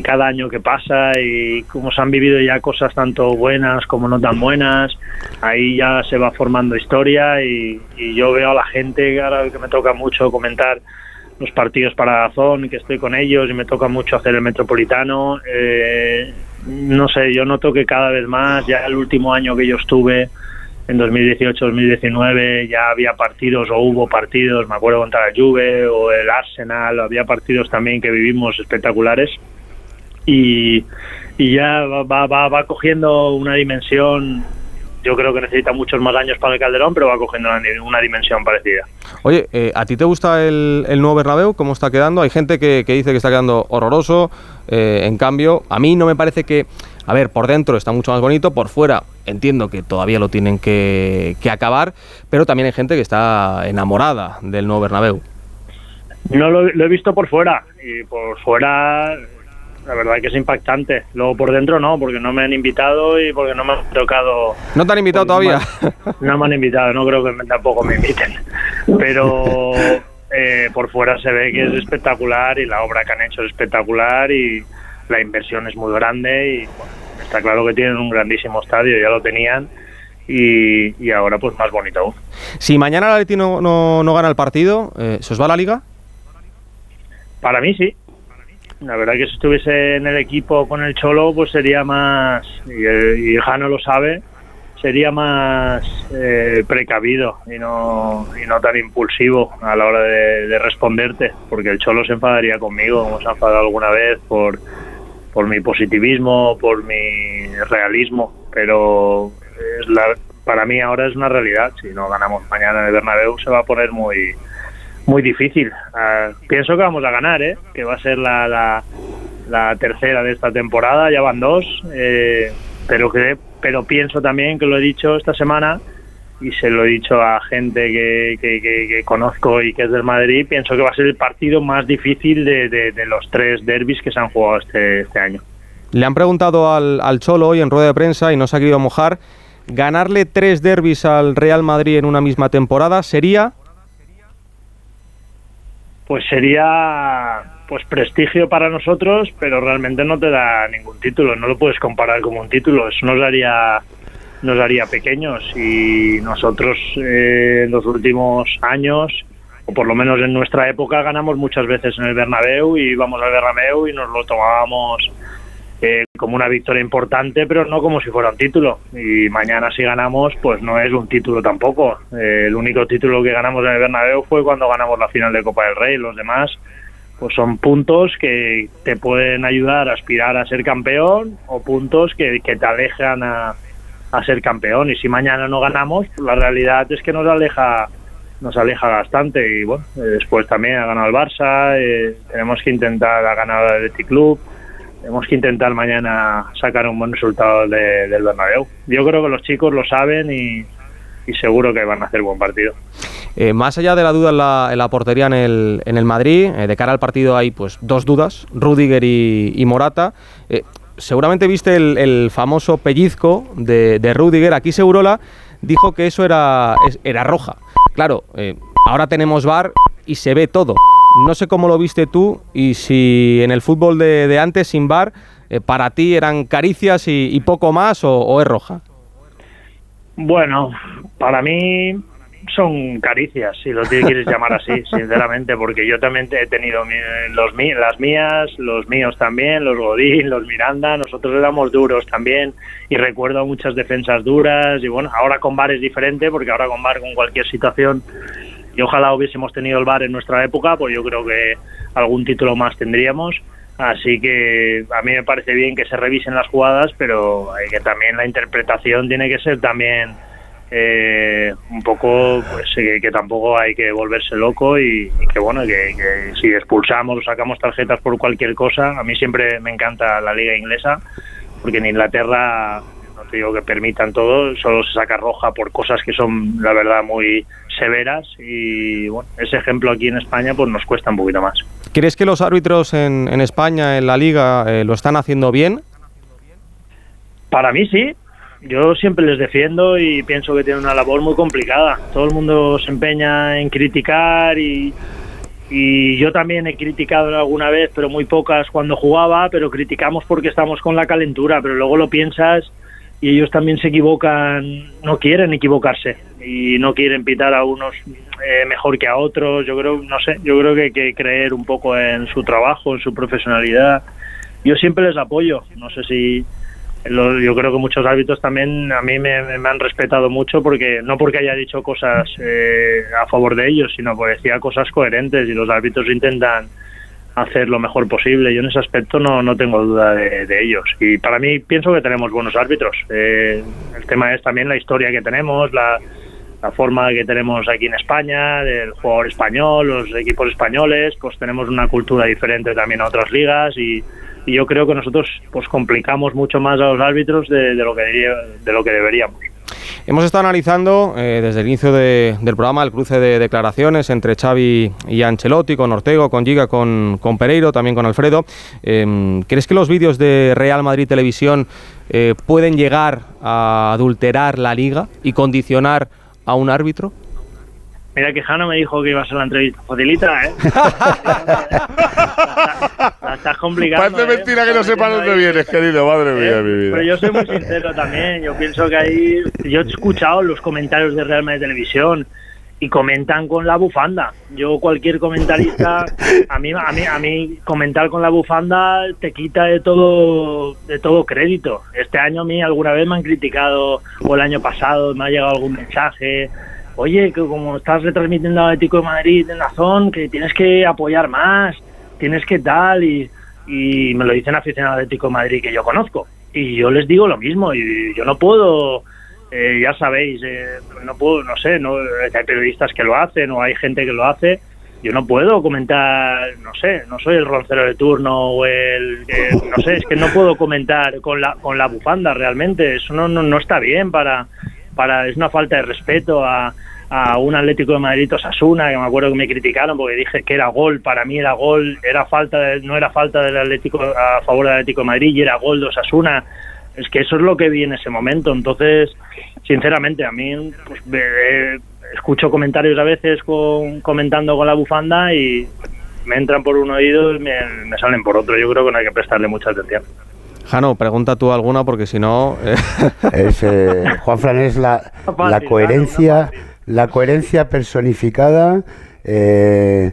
cada año que pasa y como se han vivido ya cosas tanto buenas como no tan buenas, ahí ya se va formando historia y, y yo veo a la gente, ahora que me toca mucho comentar, los partidos para Zon, que estoy con ellos y me toca mucho hacer el Metropolitano. Eh, no sé, yo noto que cada vez más, ya el último año que yo estuve, en 2018-2019, ya había partidos o hubo partidos, me acuerdo contra la Juve o el Arsenal, había partidos también que vivimos espectaculares y, y ya va, va, va cogiendo una dimensión yo creo que necesita muchos más años para el Calderón, pero va cogiendo una, dimensión parecida.
Oye, eh, ¿a ti te gusta el, nuevo Bernabéu? ¿Cómo está quedando? Hay gente que, dice que está quedando horroroso. Eh, en cambio, a mí no me parece que... A ver, por dentro está mucho más bonito, por fuera entiendo que todavía lo tienen que, acabar, pero también hay gente que está enamorada del nuevo Bernabéu.
No lo, lo he visto por fuera y por fuera la verdad que es impactante. Luego por dentro no, porque no me han invitado y porque no me han tocado.
¿No te han invitado todavía?
no me han invitado, no creo que tampoco me inviten. Pero eh, por fuera se ve que es espectacular y la obra que han hecho es espectacular y la inversión es muy grande y está claro que tienen un grandísimo estadio, ya lo tenían. Y, ahora pues más bonito aún.
Si mañana la Leti no, no, gana el partido, eh, ¿se os va la liga?
Para mí sí, la verdad que si estuviese en el equipo con el Cholo, pues sería más, y, el, Jano lo sabe, sería más eh, precavido y no, y no tan impulsivo a la hora de, responderte, porque el Cholo se enfadaría conmigo, como se ha enfadado alguna vez, por, por mi positivismo, por mi realismo, pero es la, para mí ahora es una realidad. Si no ganamos mañana en el Bernabéu se va a poner muy muy difícil. Ah, pienso que vamos a ganar, ¿eh? que va a ser la, la, tercera de esta temporada, ya van dos, eh, pero, que, pero pienso también que lo he dicho esta semana y se lo he dicho a gente que, que, conozco y que es del Madrid, pienso que va a ser el partido más difícil de, de, los tres derbis que se han jugado este, este año.
Le han preguntado al, al Cholo hoy en rueda de prensa y no se ha querido mojar. ¿Ganarle tres derbis al Real Madrid en una misma temporada sería
pues sería pues prestigio para nosotros, pero realmente no te da ningún título, no lo puedes comparar como un título, eso nos haría nos haría pequeños. Y nosotros eh, en los últimos años o por lo menos en nuestra época ganamos muchas veces en el Bernabéu y íbamos al Bernabéu y nos lo tomábamos eh, como una victoria importante, pero no como si fuera un título. Y mañana si ganamos, pues no es un título tampoco. Eh, el único título que ganamos en el Bernabéu fue cuando ganamos la final de Copa del Rey. Los demás, pues son puntos que te pueden ayudar a aspirar a ser campeón o puntos que, te alejan a, ser campeón. Y si mañana no ganamos, pues la realidad es que nos aleja nos aleja bastante y bueno, eh, después también ha ganado el Barça, tenemos que intentar a ganar el Athletic Club, tenemos que intentar mañana sacar un buen resultado del Bernabéu. Yo creo que los chicos lo saben y, seguro que van a hacer buen partido.
Eh, más allá de la duda en la, portería en el, Madrid, eh, de cara al partido hay pues dos dudas, Rudiger y, Morata. Eh, seguramente viste el, famoso pellizco de, de, Rudiger. Aquí Segurola dijo que eso era, era roja. Claro, ahora tenemos VAR y se ve todo. No sé cómo lo viste tú y si en el fútbol de, antes, sin bar, eh, para ti eran caricias y, poco más o, es roja.
Bueno, para mí son caricias, si lo quieres llamar así, (laughs) sinceramente, porque yo también he tenido los, las mías, los míos también, los Godín, los Miranda, nosotros éramos duros también y recuerdo muchas defensas duras y bueno, ahora con bar es diferente porque ahora con bar con cualquier situación y ojalá hubiésemos tenido el bar en nuestra época, pues yo creo que algún título más tendríamos. Así que a mí me parece bien que se revisen las jugadas, pero hay que también la interpretación tiene que ser también eh, un poco, pues que, tampoco hay que volverse loco y, que bueno, que, que, si expulsamos o sacamos tarjetas por cualquier cosa, a mí siempre me encanta la liga inglesa, porque en Inglaterra no te digo que permitan todo, solo se saca roja por cosas que son, la verdad, muy severas y bueno, ese ejemplo aquí en España pues nos cuesta un poquito más.
¿Crees que los árbitros en, España, en la liga, eh, lo están haciendo bien?
Para mí sí. Yo siempre les defiendo y pienso que tienen una labor muy complicada. Todo el mundo se empeña en criticar y, y yo también he criticado alguna vez, pero muy pocas cuando jugaba, pero criticamos porque estamos con la calentura, pero luego lo piensas y ellos también se equivocan, no quieren equivocarse y no quieren pitar a unos eh, mejor que a otros. Yo creo, no sé, yo creo que hay que creer un poco en su trabajo, en su profesionalidad. Yo siempre les apoyo. No sé si yo creo que muchos árbitros también a mí me, han respetado mucho porque no porque haya dicho cosas eh, a favor de ellos, sino porque decía cosas coherentes y los árbitros intentan hacer lo mejor posible. Yo en ese aspecto no, no tengo duda de, ellos. Y para mí pienso que tenemos buenos árbitros. Eh, el tema es también la historia que tenemos, la, la forma que tenemos aquí en España, del jugador español, los equipos españoles, pues tenemos una cultura diferente también a otras ligas y, yo creo que nosotros pues complicamos mucho más a los árbitros de, lo, que, de lo que deberíamos.
Hemos estado analizando eh, desde el inicio del programa el cruce de declaraciones entre Xavi y Ancelotti, con Ortego, con Giga, con, con Pereiro, también con Alfredo. Em, ¿Crees que los vídeos de Real Madrid Televisión eh, pueden llegar a adulterar la liga y condicionar a un árbitro?
Mira que Jano me dijo que iba a ser la entrevista facilita, ¿eh? (laughs) la, estás complicando.
Parece ¿eh? mentira que no sepa dónde vienes, querido, madre mía, mi vida.
Pero yo soy muy sincero también. Yo pienso que ahí. Yo he escuchado los comentarios de Real Madrid Televisión y comentan con la bufanda. Yo cualquier comentarista, (laughs) a mí, a mí, a mí comentar con la bufanda te quita de todo, de todo crédito. Este año a mí alguna vez me han criticado o el año pasado me ha llegado algún mensaje. Oye, que como estás retransmitiendo al Atlético de Madrid en la zona, que tienes que apoyar más, tienes que tal y, y me lo dicen aficionados al Atlético de Madrid que yo conozco. Y yo les digo lo mismo y yo no puedo eh, ya sabéis, eh, no puedo, no sé, no, hay periodistas que lo hacen o hay gente que lo hace. Yo no puedo comentar, no sé, no soy el roncero de turno o el, no sé, es que no puedo comentar con la con la bufanda realmente. Eso no, no, está bien para para es una falta de respeto a, a un Atlético de Madrid Osasuna, que me acuerdo que me criticaron porque dije que era gol, para mí era gol, era falta no era falta del Atlético a favor del Atlético de Madrid y era gol de Osasuna es que eso es lo que vi en ese momento. Entonces, sinceramente, a mí pues, escucho comentarios a veces con, comentando con la bufanda y me entran por un oído y me, salen por otro. Yo creo que no hay que prestarle mucha atención.
Jano, pregunta tú alguna porque si no...
Eh. (laughs) Es, eh, Juan Fran es la, la coherencia, la coherencia personificada. Eh, eh,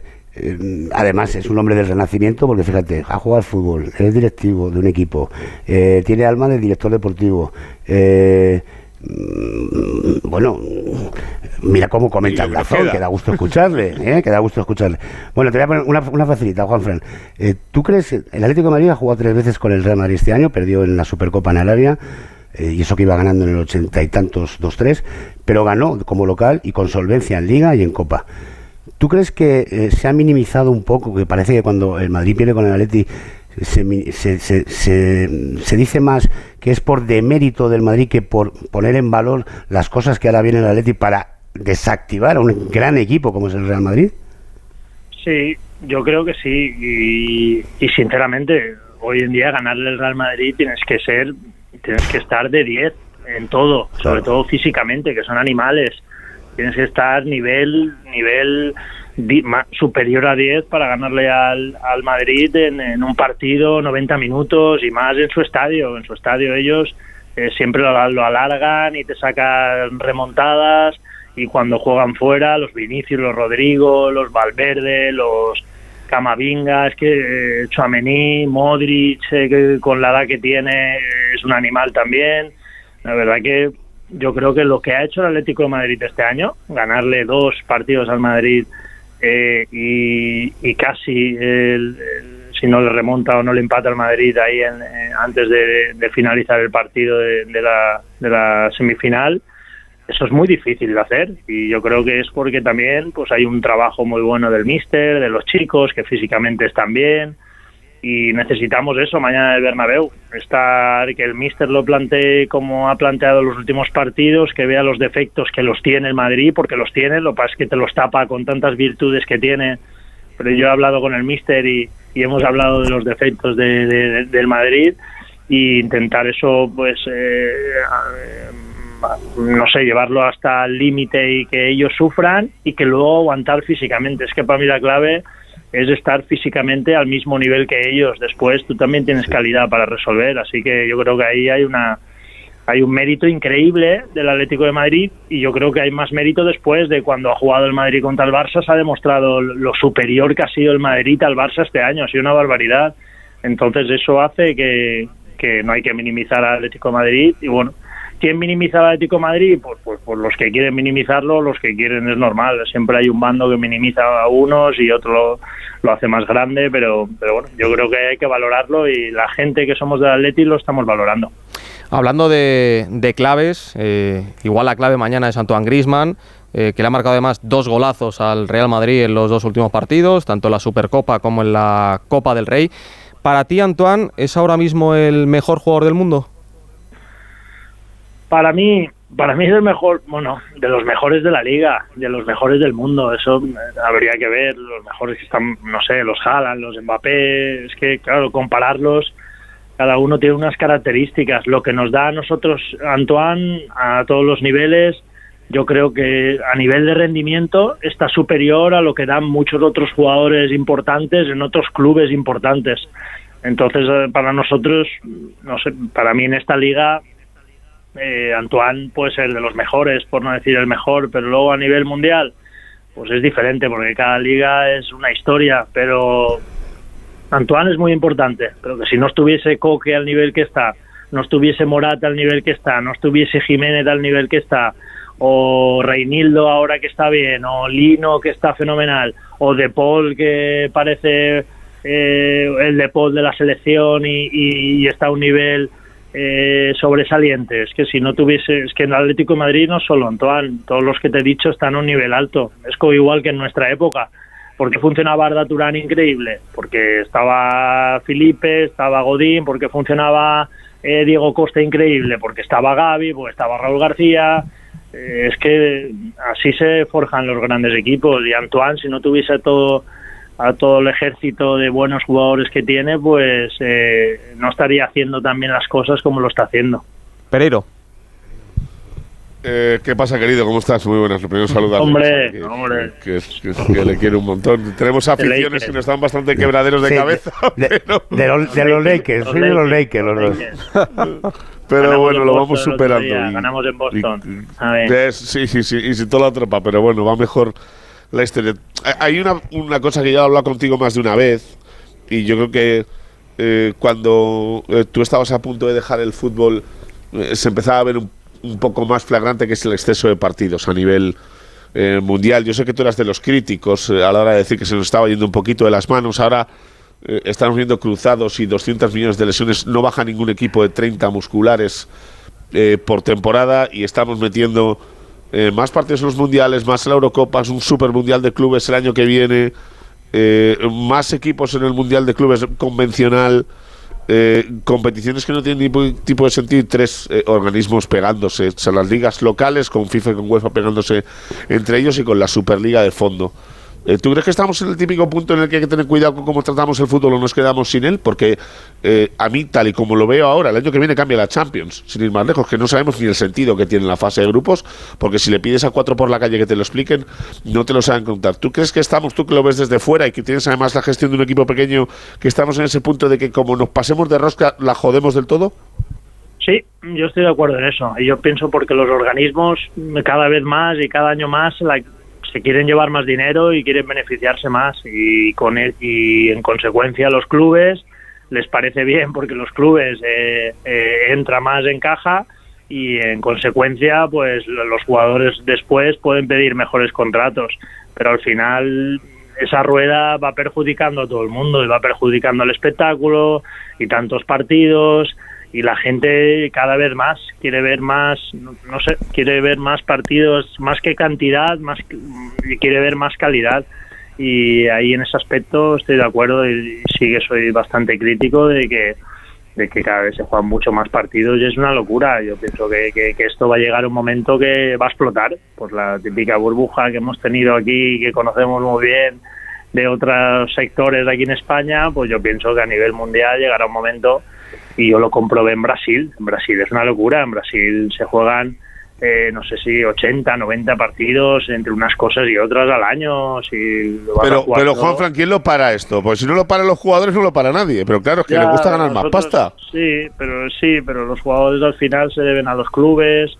además es un hombre del renacimiento porque fíjate, ha jugado al fútbol, es directivo de un equipo, eh, tiene alma de director deportivo. Eh, mm, bueno, mira cómo comenta el razón, que da gusto escucharle, (laughs) ¿eh? que da gusto escucharle. Bueno, te voy a poner una, una facilita, Juan Fran. ¿Tú crees, el Atlético de Madrid ha jugado tres veces con el Real Madrid este año, perdió en la Supercopa en Arabia, y eso que iba ganando en el ochenta y tantos, dos tres, pero ganó como local y con solvencia en Liga y en Copa. ¿Tú crees que eh, se ha minimizado un poco? Que parece que cuando el Madrid pierde con el Atleti se, se, se, dice más que es por demérito del Madrid que por poner en valor las cosas que ahora viene el Atleti para desactivar a un gran equipo como es el Real Madrid.
Sí, yo creo que sí. Y, sinceramente, hoy en día ganarle el Real Madrid tienes que ser, tienes que estar de 10 en todo, sobre todo físicamente, que son animales Tienes que estar nivel nivel superior a 10 para ganarle al, al Madrid en, un partido 90 minutos y más en su estadio. En su estadio ellos eh, siempre lo, alargan y te sacan remontadas y cuando juegan fuera, los Vinicius, los Rodrigo, los Valverde, los Camavinga, es que eh, Chouameni, Modric, eh, que con la edad que tiene es un animal también. La verdad que yo creo que lo que ha hecho el Atlético de Madrid este año, ganarle dos partidos al Madrid eh, y, casi si no le remonta o no le empata al Madrid ahí en, eh, antes de, finalizar el partido de, la, de la semifinal, eso es muy difícil de hacer. Y yo creo que es porque también pues hay un trabajo muy bueno del míster, de los chicos que físicamente están bien, y necesitamos eso mañana el Bernabéu, estar que el míster lo plantee como ha planteado los últimos partidos, que vea los defectos que los tiene el Madrid, porque los tiene, lo que pasa es que te los tapa con tantas virtudes que tiene, pero yo he hablado con el míster y, hemos hablado de los defectos de, del Madrid y intentar eso, pues, eh, no sé, llevarlo hasta el límite y que ellos sufran y que luego aguantar físicamente. Es que para mí la clave es estar físicamente al mismo nivel que ellos. Después tú también tienes calidad para resolver, así que yo creo que ahí hay una hay un mérito increíble del Atlético de Madrid y yo creo que hay más mérito después de cuando ha jugado el Madrid contra el Barça, se ha demostrado lo superior que ha sido el Madrid al Barça este año, ha sido una barbaridad. Entonces eso hace que, que no hay que minimizar al Atlético de Madrid y bueno, ¿quién minimiza al Atlético de Madrid? Pues, pues, pues, los que quieren minimizarlo, los que quieren es normal, siempre hay un bando que minimiza a unos y otro lo, hace más grande, pero, bueno, yo creo que hay que valorarlo y la gente que somos del Atlético lo estamos valorando.
Hablando de, claves, eh, igual la clave mañana es Antoine Grisman, eh, que le ha marcado además dos golazos al Real Madrid en los dos últimos partidos, tanto en la Supercopa como en la Copa del Rey. ¿Para ti, Antoine, es ahora mismo el mejor jugador del mundo?
Para mí, para mí es el mejor, bueno, de los mejores de la liga, de los mejores del mundo. Eso habría que ver, los mejores que están, no sé, los Haaland, los Mbappé. Es que, claro, compararlos cada uno tiene unas características. Lo que nos da a nosotros Antoine a todos los niveles, yo creo que a nivel de rendimiento está superior a lo que dan muchos otros jugadores importantes en otros clubes importantes. Entonces, eh, para nosotros, no sé, para mí en esta liga, eh, Antoine puede ser de los mejores, por no decir el mejor, pero luego a nivel mundial, pues es diferente, porque cada liga es una historia, pero Antoine es muy importante, pero que si no estuviese Coque al nivel que está, no estuviese Morata al nivel que está, no estuviese Jiménez al nivel que está, o Reinildo ahora que está bien, o Lino que está fenomenal, o De Paul que parece eh, el De Paul de la selección y, está a un nivel eh, sobresaliente. Es que si no tuviese, es que en el Atlético de Madrid no solo Antoine, todos los que te he dicho están a un nivel alto. Es como igual que en nuestra época porque funcionaba Arda increíble, porque estaba Felipe, estaba Godín, porque funcionaba eh, Diego Costa increíble, porque estaba Gaby, porque estaba Raúl García. Eh, es que así se forjan los grandes equipos y Antoine, si no tuviese todo a todo el ejército de buenos jugadores que tiene, pues eh, no estaría haciendo también las cosas como lo está haciendo.
Pereiro.
Eh, ¿Qué pasa, querido? ¿Cómo estás? Muy buenas. Primero saludar.
Hombre,
que,
hombre.
Que, le quiere un montón. Tenemos aficiones que nos están bastante quebraderos de cabeza.
De, los Lakers, soy de los Lakers, los dos. (laughs)
Pero bueno, lo vamos superando.
ganamos en Boston.
sí, sí, sí. Y sin toda la tropa, pero bueno, va mejor la historia. Hay una, una cosa que ya he hablado contigo más de una vez. Y yo creo que eh, cuando eh, tú estabas a punto de dejar el fútbol, se empezaba a ver un un poco más flagrante que es el exceso de partidos a nivel eh, mundial. Yo sé que tú eras de los críticos eh, a la hora de decir que se nos estaba yendo un poquito de las manos. Ahora eh, estamos viendo cruzados y 200 millones de lesiones. No baja ningún equipo de 30 musculares por temporada y estamos metiendo más partidos en los mundiales, más en la Eurocopa, un super mundial de clubes el año que viene, más equipos en el mundial de clubes convencional. Eh, competiciones que no tienen ningún tipo de sentido tres eh, organismos pegándose, o las ligas locales con FIFA y con UEFA pegándose entre ellos y con la Superliga de fondo. Eh, ¿Tú crees que estamos en el típico punto en el que hay que tener cuidado con cómo tratamos el fútbol o nos quedamos sin él? Porque eh, a mí, tal y como lo veo ahora, el año que viene cambia la Champions, sin ir más lejos, que no sabemos ni el sentido que tiene la fase de grupos, porque si le pides a cuatro por la calle que te lo expliquen, no te lo saben contar. ¿Tú crees que estamos, tú que lo ves desde fuera y que tienes además la gestión de un equipo pequeño, que estamos en ese punto de que como nos pasemos de rosca, la jodemos del todo?
Sí, yo estoy de acuerdo en eso. Y yo pienso porque los organismos cada vez más y cada año más la, se quieren llevar más dinero y quieren beneficiarse más y con y en consecuencia los clubes les parece bien porque los clubes eh, eh, entra más en caja y en consecuencia pues los jugadores después pueden pedir mejores contratos. Pero al final esa rueda va perjudicando a todo el mundo y va perjudicando el espectáculo y tantos partidos y la gente cada vez más quiere ver más, no, sé, quiere ver más partidos, más que cantidad, más quiere ver más calidad. Y ahí en ese aspecto estoy de acuerdo y sí que soy bastante crítico de que de que cada vez se juegan mucho más partidos y es una locura. Yo pienso que, que, esto va a llegar un momento que va a explotar. Pues la típica burbuja que hemos tenido aquí, que conocemos muy bien de otros sectores aquí en España, pues yo pienso que a nivel mundial llegará un momento y yo lo comprobé en Brasil. En Brasil es una locura. En Brasil se juegan, eh, no sé si 80, 90 partidos entre unas cosas y otras al año. Si lo vas a
Pero, pero. Juan ¿quién lo para esto? Porque si no lo paran los jugadores, no lo para nadie. Pero claro, es que
Ya,
le gusta ganar más pasta.
Sí, pero sí, pero los jugadores al final se deben a los clubes.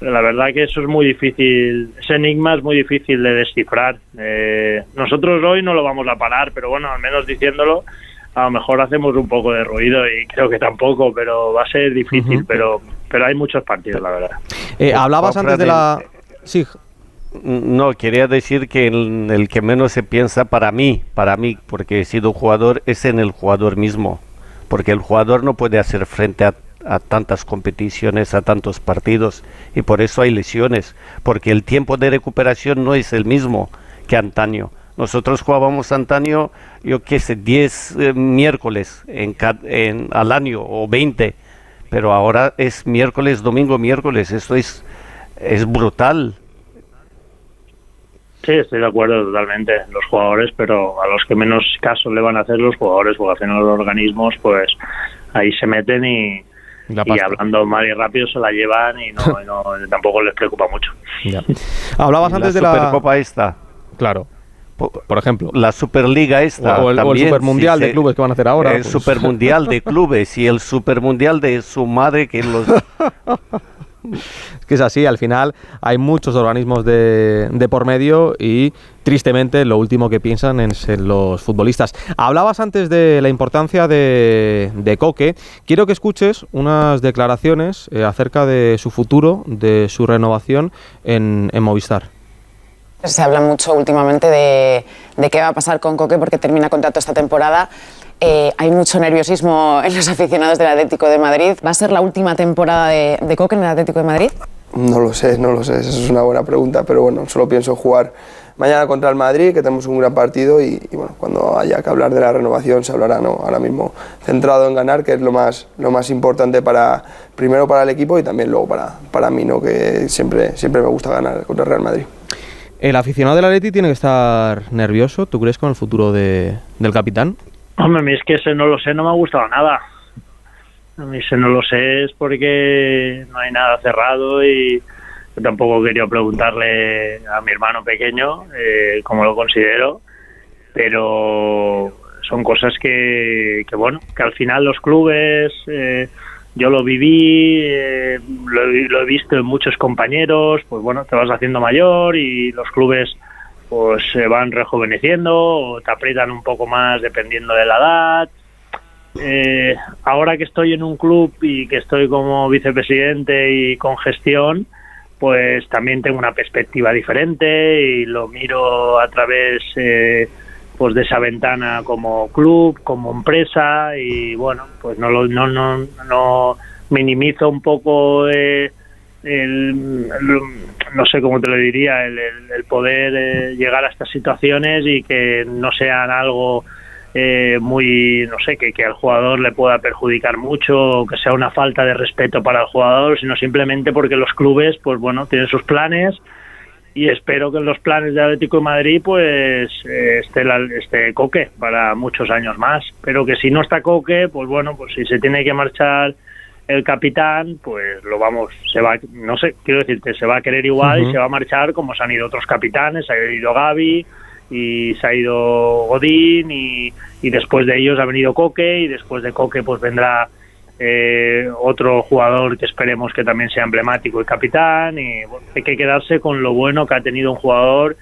La verdad que eso es muy difícil, ese enigma es muy difícil de descifrar. Eh, nosotros hoy no lo vamos a parar, pero bueno, al menos diciéndolo, a lo mejor hacemos un poco de ruido y creo que tampoco, pero va a ser difícil, pero pero hay muchos partidos, la verdad.
Eh, hablabas antes de la... Sí,
No, quería decir que el, el que menos se piensa para mí, para mí, porque he sido jugador, es en el jugador mismo. Porque el jugador no puede hacer frente a, a tantas competiciones, a tantos partidos, y por eso hay lesiones. Porque el tiempo de recuperación no es el mismo que antaño. Nosotros jugábamos antaño, yo qué sé, 10 eh, miércoles en, al año o 20, pero ahora es miércoles, domingo, miércoles. Esto es, es brutal.
Sí, estoy de acuerdo totalmente. Los jugadores, pero a los que menos caso le van a hacer los jugadores, porque al final los organismos, pues ahí se meten y, y hablando mal y rápido se la llevan y no, (laughs) y no- tampoco les preocupa mucho.
ya. Hablabas antes
la
de la...
Supercopa esta.
Claro. Por ejemplo.
La Superliga esta.
O el- o el
también,
Supermundial
sí,
de
se-
clubes que van a hacer ahora,
El
pues.
Supermundial de (laughs) clubes y el Supermundial de su madre que los...
Es que es así, al final hay muchos organismos de, de por medio y tristemente lo último que piensan es en los futbolistas. Hablabas antes de la importancia de, de Coque. Quiero que escuches unas declaraciones eh, acerca de su futuro, de su renovación en, en Movistar.
Se habla mucho últimamente de, qué va a pasar con Coque porque termina contrato esta temporada. Eh, hay mucho nerviosismo (laughs) en los aficionados del Atlético de Madrid. ¿Va a ser la última temporada de, Coque en el Atlético de Madrid?
No lo sé, no lo sé, esa es una buena pregunta, pero bueno, solo pienso jugar mañana contra el Madrid, que tenemos un gran partido y, y bueno, cuando haya que hablar de la renovación se hablará, ¿no? Ahora mismo centrado en ganar, que es lo más, lo más importante para, primero para el equipo y también luego para, para mí, ¿no? Que siempre, siempre me gusta ganar contra el Real Madrid.
El aficionado del Atleti tiene que estar nervioso, ¿tú crees, con el futuro de- del capitán?
Hombre, es que ese no lo sé, no me ha gustado nada. A mí ese no lo sé es porque no hay nada cerrado y tampoco quería preguntarle a mi hermano pequeño eh, cómo lo considero, pero son cosas que, que, bueno, que al final los clubes, eh, yo lo viví, eh, lo, he- visto en muchos compañeros, pues bueno, te vas haciendo mayor y los clubes pues se van rejuveneciendo o te aprietan un poco más dependiendo de la edad. Eh, ahora que estoy en un club y que estoy como vicepresidente y con gestión, pues también tengo una perspectiva diferente y lo miro a través eh, pues de esa ventana como club, como empresa y bueno, pues no lo, no, no, no minimizo un poco eh, el, no sé cómo te lo diría, el poder eh, llegar a estas situaciones y que no sean algo eh, muy, no sé, que, que al jugador le pueda perjudicar mucho o que sea una falta de respeto para el jugador, sino simplemente porque los clubes, pues bueno, tienen sus planes y espero que en los planes de Atlético de Madrid pues eh, esté, la, esté Coque para muchos años más, pero que si no está Coque, pues bueno, pues si se tiene que marchar el capitán, pues lo vamos, se va, no sé, quiero decirte, se va a querer igual y se va a marchar como se han ido otros capitanes, se ha ido Gaby y se ha ido Godín y, y después de ellos ha venido Coque y después de Coque pues vendrá eh, otro jugador que esperemos que también sea emblemático y capitán y bueno, hay que quedarse con lo bueno que ha tenido un jugador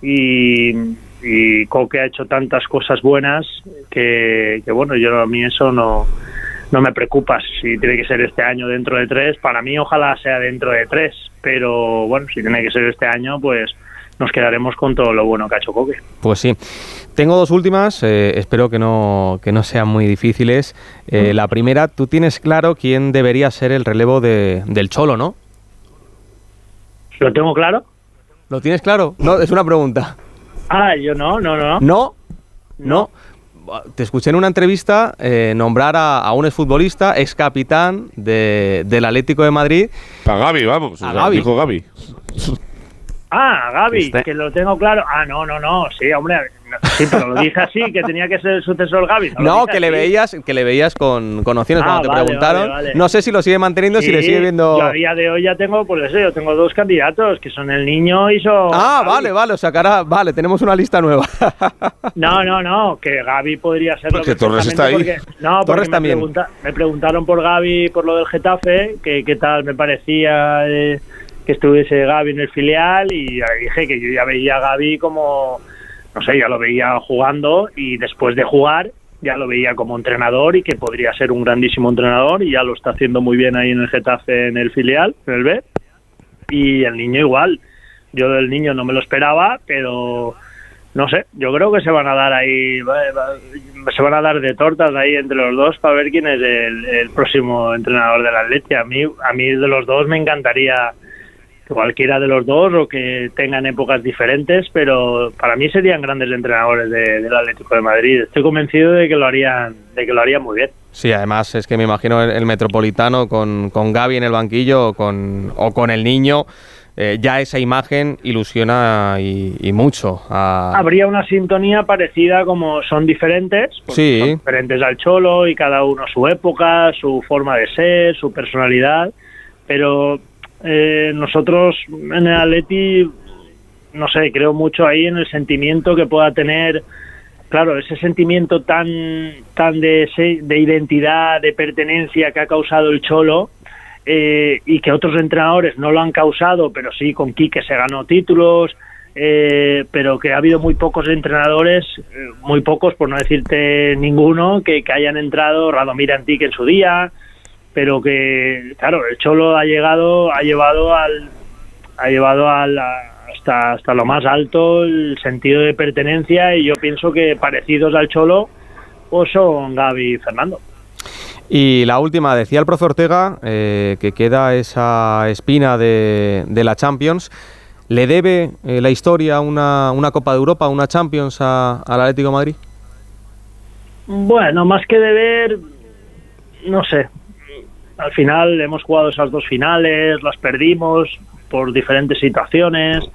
y, y Coque ha hecho tantas cosas buenas que, que, bueno, yo a mí eso no, no me preocupa si tiene que ser este año dentro de tres, para mí ojalá sea dentro de tres, pero bueno, si tiene que ser este año pues nos quedaremos con todo lo bueno que ha hecho Coque.
Pues sí. Tengo dos últimas, eh, espero que no, que no sean muy difíciles. Eh, La primera, tú tienes claro quién debería ser el relevo de- del Cholo, ¿no?
¿Lo tengo claro?
¿Lo tienes claro? No, es una pregunta.
Ah, yo no, no, no.
¿No? No. Te escuché en una entrevista eh, nombrar a, a un exfutbolista, ex capitán de, del Atlético de Madrid.
Para Gaby, vamos.
A
o sea. Dijo Gaby.
Ah, Gaby,
Este-
que lo tengo claro. Ah, no, no, no, sí, hombre, no, sí, pero lo dije así, que tenía que ser el sucesor Gaby.
No, que le veías, que le veías con, con opciones
Ah,
cuando te
vale,
preguntaron.
vale, vale.
No sé si lo sigue manteniendo, si le sigue viendo.
Yo a día de hoy ya tengo, pues eso, yo tengo dos candidatos, que son el niño y son...
Ah,
Gaby.
vale, vale, o sea que ahora, vale, tenemos una lista nueva. (laughs)
No, no, no, que Gaby podría serlo.
Porque Torres está ahí.
porque- no, porque
Torres
me,
también.
pregunta- me preguntaron por Gaby, por lo del Getafe, que qué tal me parecía eh, que estuviese Gaby en el filial y dije que yo ya veía a Gaby como, no sé, ya lo veía jugando y después de jugar ya lo veía como entrenador y que podría ser un grandísimo entrenador y ya lo está haciendo muy bien ahí en el Getafe, en el filial, en el B. Y el niño igual. Yo del niño no me lo esperaba, pero no sé, yo creo que se van a dar ahí, se van a dar de tortas ahí entre los dos para ver quién es el, el próximo entrenador del Atleti. A mí, a mí de los dos me encantaría cualquiera de los dos o que tengan épocas diferentes, pero para mí serían grandes entrenadores de- del Atlético de Madrid. Estoy convencido de que lo harían, de que lo harían muy bien.
Sí, además es que me imagino el, el Metropolitano con, con Gaby en el banquillo o con, o con el niño. eh, ya esa imagen ilusiona y, y mucho. a-
Habría una sintonía parecida como son diferentes, porque
Sí.
son diferentes al Cholo y cada uno su época, su forma de ser, su personalidad, pero eh, nosotros en el Atleti, no sé, creo mucho ahí en el sentimiento que pueda tener, claro, ese sentimiento tan, tan de, de identidad, de pertenencia que ha causado el Cholo, eh, y que otros entrenadores no lo han causado, pero sí con Quique se ganó títulos, eh, pero que ha habido muy pocos entrenadores, eh, muy pocos por no decirte ninguno, que, que hayan entrado, Radomir Antique en su día, pero que, claro, el Cholo ha llegado, ha llevado al, ha llevado al, hasta, hasta lo más alto el sentido de pertenencia y yo pienso que parecidos al Cholo pues son Gaby y Fernando.
Y la última, decía el profe Ortega eh, que queda esa espina de, de la Champions. ¿Le debe eh, la historia una, una Copa de Europa, una Champions a- al Atlético de Madrid?
Bueno, más que deber, no sé. Al final hemos jugado esas dos finales, las perdimos por diferentes situaciones.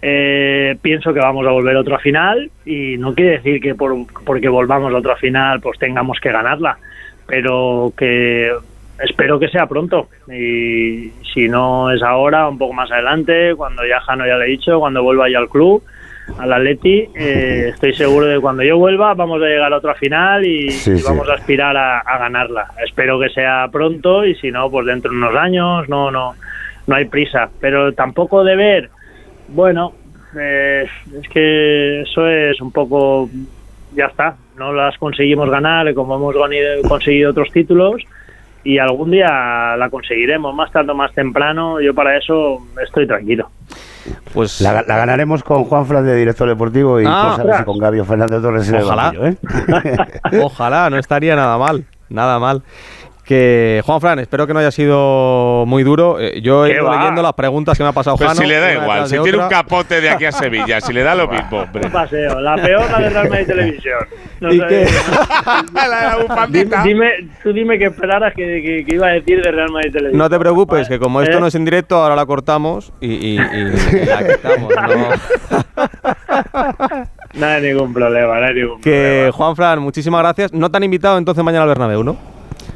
Eh, pienso que vamos a volver a otra final y no quiere decir que por, porque volvamos a otra final pues tengamos que ganarla, pero que espero que sea pronto y si no es ahora, un poco más adelante, cuando ya Jano ya le he dicho, cuando vuelva ya al club, al Atleti, eh, estoy seguro de que cuando yo vuelva vamos a llegar a otra final y,
Sí,
y
sí.
vamos a aspirar a, a ganarla. Espero que sea pronto y si no, pues dentro de unos años, no, no, no hay prisa. Pero tampoco deber, bueno, eh, es que eso es un poco, ya está, no las conseguimos ganar como hemos conseguido otros títulos y algún día la conseguiremos, más tarde o más temprano, yo para eso estoy tranquilo.
Pues
La, la ganaremos con Juan Fran de director deportivo y
Ah.
pues a ver si con Gaby o Fernando Torres en el
Ojalá.
banquillo, ¿eh? (laughs)
Ojalá, no estaría nada mal, nada mal. Que Juan Fran, espero que no haya sido muy duro. Eh, yo he
¿Qué
ido
va?
leyendo las preguntas que me ha pasado
Pues
Jano,
si le da igual, si
de
tiene un capote de aquí a Sevilla, si le da lo (laughs) mismo, hombre.
Un paseo, la peor la de Real Madrid Televisión. No
¿Y qué? (laughs)
dime, dime- tú dime que esperaras que, que- que iba a decir de Real Madrid Televisión.
No te preocupes, que como esto
¿Eh?
no es en directo, ahora la cortamos y, y- y- y la quitamos. ¿no? (laughs)
No hay ningún problema, no hay ningún
Que Juan Fran, muchísimas gracias. No te han invitado entonces mañana al Bernabéu, ¿no?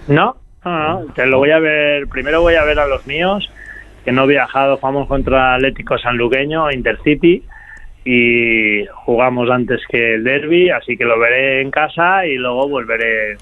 No, no, no, te lo voy a ver. Primero voy a ver a los míos, que no he viajado. Jugamos contra Atlético Sanluqueño, Intercity, y jugamos antes que el derby, así que lo veré en casa y luego volveré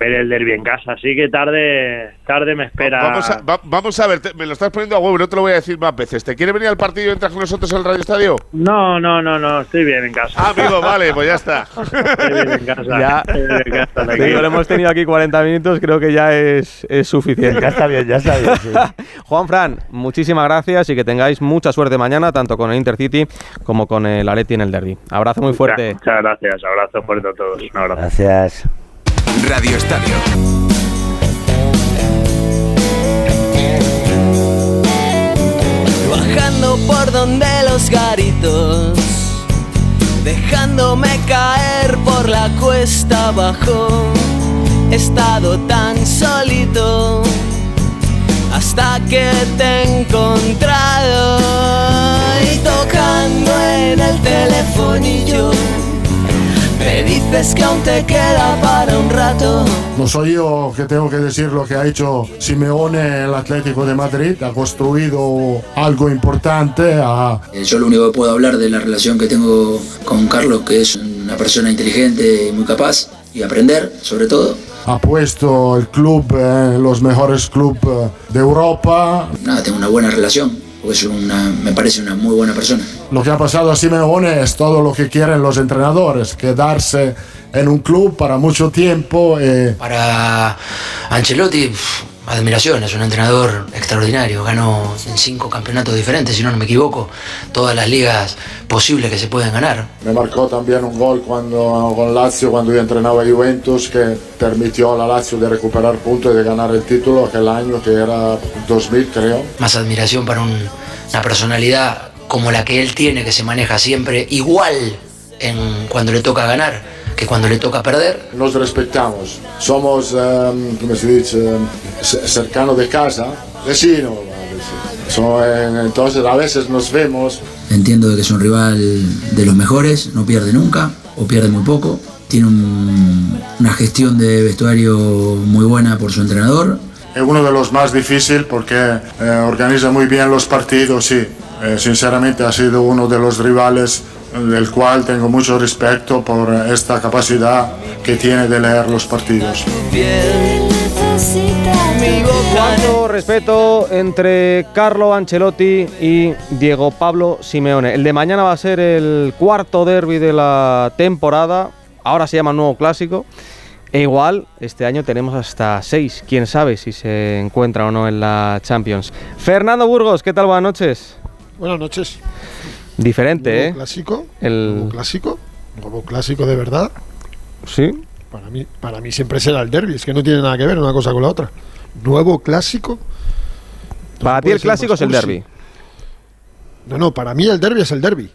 ver el derby en casa. Así que tarde, tarde me espera.
Vamos a, va- vamos a ver, te- me lo estás poniendo a huevo, no te lo voy a decir más veces. ¿Te quiere venir al partido y entras con nosotros al Radio Estadio?
No, no, no, no, estoy bien en casa.
Ah, amigo, vale, pues ya está. (laughs)
Estoy bien en casa.
Ya.
estoy bien en casa,
Sí,
tranquilo.
lo hemos tenido aquí 40 minutos, creo que ya es, es suficiente.
Ya está bien, ya está bien. sí. (laughs)
Juan Fran, muchísimas gracias y que tengáis mucha suerte mañana, tanto con el Intercity como con el Aleti en el Derby. Abrazo muy fuerte.
Muchas gracias, abrazo fuerte a todos. Un abrazo.
Gracias.
Radio Estadio.
Bajando por donde los garitos, dejándome caer por la cuesta abajo, he estado tan solito hasta que te he encontrado. Y tocando en el telefonillo dices que aún te queda para un rato.
No soy yo que tengo que decir lo que ha hecho Simeone el Atlético de Madrid. Ha construido algo importante.
Eh, yo lo único que puedo hablar de la relación que tengo con Carlos, que es una persona inteligente y muy capaz, y aprender sobre todo.
Ha puesto el club en los mejores clubes de Europa.
Nada, tengo una buena relación pues una, me parece una muy buena persona.
Lo que ha pasado a Simeone es todo lo que quieren los entrenadores, quedarse en un club para mucho tiempo. Eh.
Para Ancelotti, admiración, es un entrenador extraordinario, ganó en cinco campeonatos diferentes, si no, no me equivoco, todas las ligas posibles que se pueden ganar.
Me marcó también un gol cuando, con Lazio cuando yo entrenaba a Juventus que permitió a la Lazio de recuperar puntos y de ganar el título aquel año que era 2000 creo.
Más admiración para una personalidad como la que él tiene, que se maneja siempre igual en, cuando le toca ganar que cuando le toca perder.
Nos respetamos, somos, um, ¿cómo se dice?, cercano de casa, vecino. entonces a veces nos vemos.
Entiendo que es un rival de los mejores, no pierde nunca o pierde muy poco. Tiene una gestión de vestuario muy buena por su entrenador.
Es uno de los más difíciles porque eh, organiza muy bien los partidos, sí. Eh, sinceramente ha sido uno de los rivales del cual tengo mucho respeto por esta capacidad que tiene de leer los partidos.
Cuánto respeto entre Carlo Ancelotti y Diego Pablo Simeone. El de mañana va a ser el cuarto derby de la temporada. Ahora se llama nuevo clásico. E igual, este año tenemos hasta seis. Quién sabe si se encuentra o no en la Champions. Fernando Burgos, ¿qué tal? Buenas noches.
Buenas noches.
Diferente, ¿eh?
Clásico. El nuevo clásico. Nuevo clásico de verdad.
Sí.
Para mí, para mí siempre será el derby. Es que no tiene nada que ver una cosa con la otra. Nuevo clásico.
Para ti el clásico es el derby.
No, no, para mí el derby es el derby.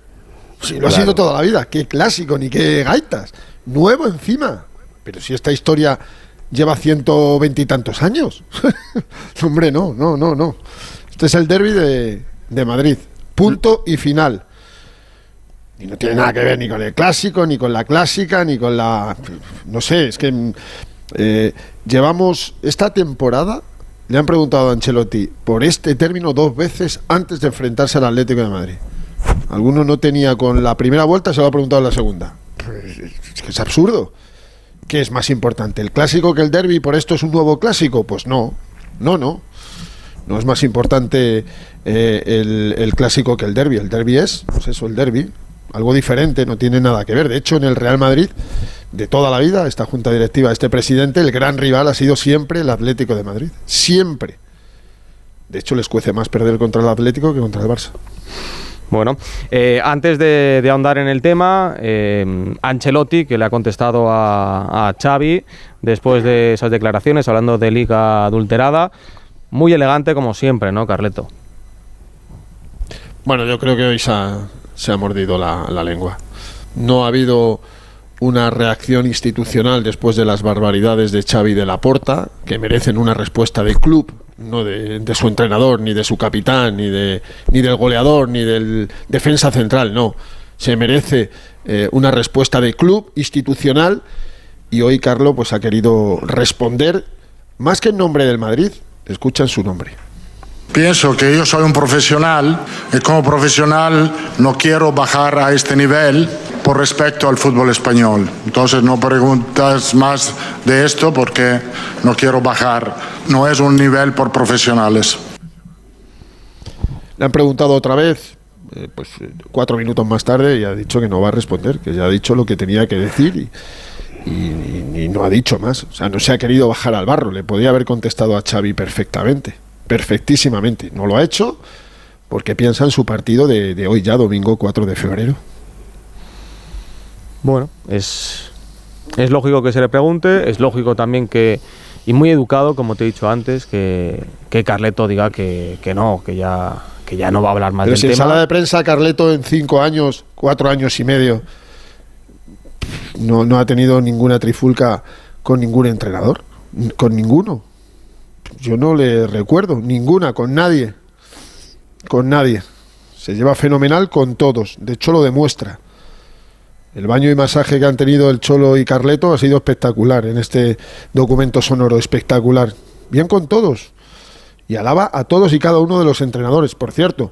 Sí, lo ha sido toda la vida. Qué clásico, ni qué gaitas. Nuevo encima. Pero si esta historia lleva ciento veintitantos años. (laughs) Hombre, no, no, no, no. Este es el derby de, de Madrid. Punto y final. Y no tiene nada que ver ni con el clásico, ni con la clásica, ni con la... No sé, es que eh, llevamos esta temporada, le han preguntado a Ancelotti por este término dos veces antes de enfrentarse al Atlético de Madrid. Alguno no tenía con la primera vuelta, se lo ha preguntado en la segunda. Es que es absurdo. ¿Qué es más importante, el clásico que el derby? ¿Por esto es un nuevo clásico? Pues no, no, no. No es más importante eh, el, el, clásico que el derby. El derby es, pues eso, el derby algo diferente, no tiene nada que ver. De hecho, en el Real Madrid, de toda la vida, esta junta directiva, este presidente, el gran rival ha sido siempre el Atlético de Madrid. Siempre. De hecho, les cuece más perder contra el Atlético que contra el Barça.
Bueno, eh, antes de, ahondar en el tema, eh, Ancelotti, que le ha contestado a, a Xavi después de esas declaraciones, hablando de liga adulterada, muy elegante como siempre, ¿no, Carleto?
Bueno, yo creo que hoy se ha, se ha mordido la, lengua. No ha habido una reacción institucional después de las barbaridades de Xavi de la Porta, que merecen una respuesta del club, no de, su entrenador, ni de su capitán, ni, de, ni del goleador, ni del defensa central, no. Se merece eh, una respuesta de club institucional y hoy Carlo pues ha querido responder más que en nombre del Madrid, escuchan su nombre.
Pienso que yo soy un profesional y como profesional no quiero bajar a este nivel por respecto al fútbol español. Entonces no preguntas más de esto porque no quiero bajar. No es un nivel por profesionales.
Le han preguntado otra vez, eh, pues eh, cuatro minutos más tarde, y ha dicho que no va a responder, que ya ha dicho lo que tenía que decir y, y no ha dicho más. O sea, no se ha querido bajar al barro. Le podía haber contestado a Xavi perfectamente perfectísimamente. No lo ha hecho porque piensa en su partido de, hoy ya, domingo 4 de febrero.
Bueno, es, es lógico que se le pregunte, es lógico también que, y muy educado, como te he dicho antes, que, que Carleto diga que, que, no, que ya, que ya no va a hablar más
Pero
del
si
tema.
sala de prensa Carleto en cinco años, cuatro años y medio, no, no ha tenido ninguna trifulca con ningún entrenador, con ninguno. Yo no le recuerdo ninguna con nadie. Con nadie. Se lleva fenomenal con todos. De hecho, lo demuestra. El baño y masaje que han tenido el Cholo y Carleto ha sido espectacular en este documento sonoro, espectacular. Bien con todos. Y alaba a todos y cada uno de los entrenadores. Por cierto,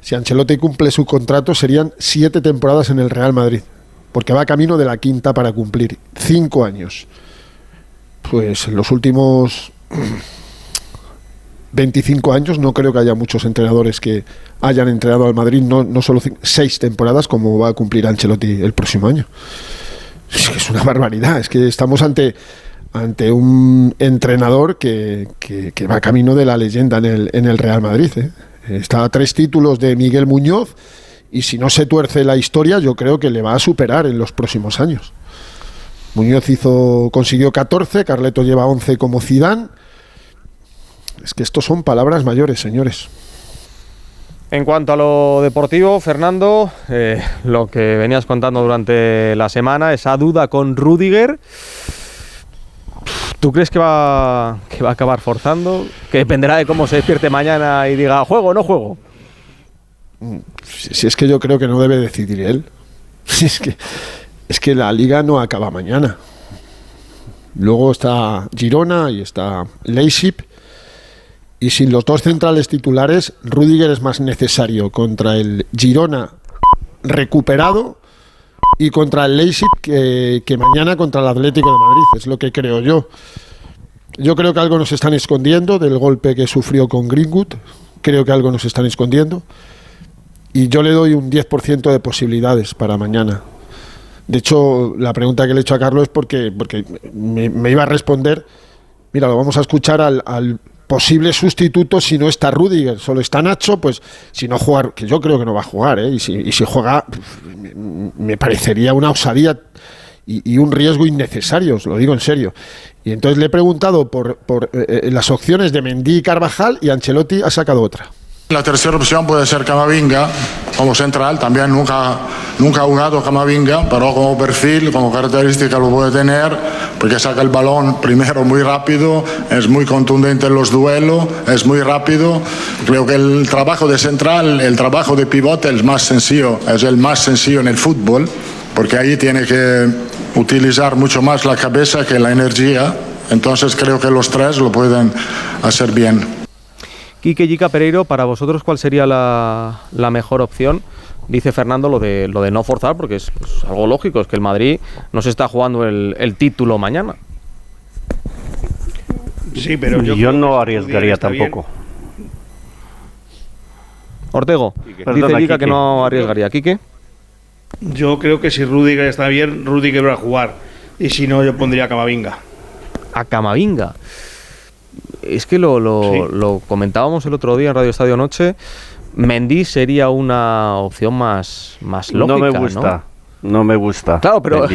si Ancelotti cumple su contrato serían siete temporadas en el Real Madrid, porque va camino de la quinta para cumplir cinco años. Pues en los últimos (clears throat) 25 años no creo que haya muchos entrenadores que hayan entrenado al Madrid, no, no solo seis temporadas como va a cumplir Ancelotti el próximo año. Es, una barbaridad, es que estamos ante, ante un entrenador que, que, va camino de la leyenda en el, en el Real Madrid. ¿eh? Está a tres títulos de Miguel Muñoz y si no se tuerce la historia yo creo que le va a superar en los próximos años. Muñoz hizo, consiguió 14, Carleto lleva 11 como Zidane es que estos son palabras mayores, señores.
En cuanto a lo deportivo, Fernando, eh, lo que venías contando durante la semana, esa duda con Rudiger, ¿tú crees que va, que va a acabar forzando? Que dependerá de cómo se despierte mañana y diga, ¿juego o no juego?
Si, es que yo creo que no debe decidir él. Si (laughs) es que, es que la liga no acaba mañana. Luego está Girona y está Leipzig y sin los dos centrales titulares, Rudiger es más necesario contra el Girona recuperado y contra el Leipzig que, mañana contra el Atlético de Madrid, es lo que creo yo. Yo creo que algo nos están escondiendo del golpe que sufrió con Greenwood, creo que algo nos están escondiendo y yo le doy un 10% de posibilidades para mañana. De hecho, la pregunta que le he hecho a Carlos es porque, porque me, iba a responder, mira, lo vamos a escuchar al posible sustituto si no está Rudiger, solo está Nacho, pues si no jugar, que yo creo que no va a jugar, ¿eh? y, si, y si juega, me parecería una osadía y, un riesgo innecesario, os lo digo en serio. Y entonces le he preguntado por, por eh, eh, las opciones de Mendy y Carvajal y Ancelotti ha sacado otra.
La tercera opción puede ser Camavinga como central, también nunca, nunca ha jugado Camavinga, pero como perfil, como característica lo puede tener, porque saca el balón primero muy rápido, es muy contundente en los duelos, es muy rápido. Creo que el trabajo de central, el trabajo de pivote es más sencillo, es el más sencillo en el fútbol, porque ahí tiene que utilizar mucho más la cabeza que la energía. Entonces creo que los tres lo pueden hacer bien.
Quique Yica Pereiro, para vosotros, ¿cuál sería la, mejor opción? Dice Fernando lo de, lo de no forzar, porque es algo lógico, es que el Madrid no se está jugando el, título mañana.
Sí, pero yo, no arriesgaría tampoco.
Ortego, dice Yica que no arriesgaría. ¿Quique?
Yo creo que si Rudiger está bien, Rudiger va a jugar. Y si no, yo pondría a Camavinga.
¿A Camavinga? Es que lo, lo, comentábamos el otro día en Radio Estadio Noche. Mendy sería una opción más, más lógica.
No me gusta. ¿no? me gusta.
Claro, pero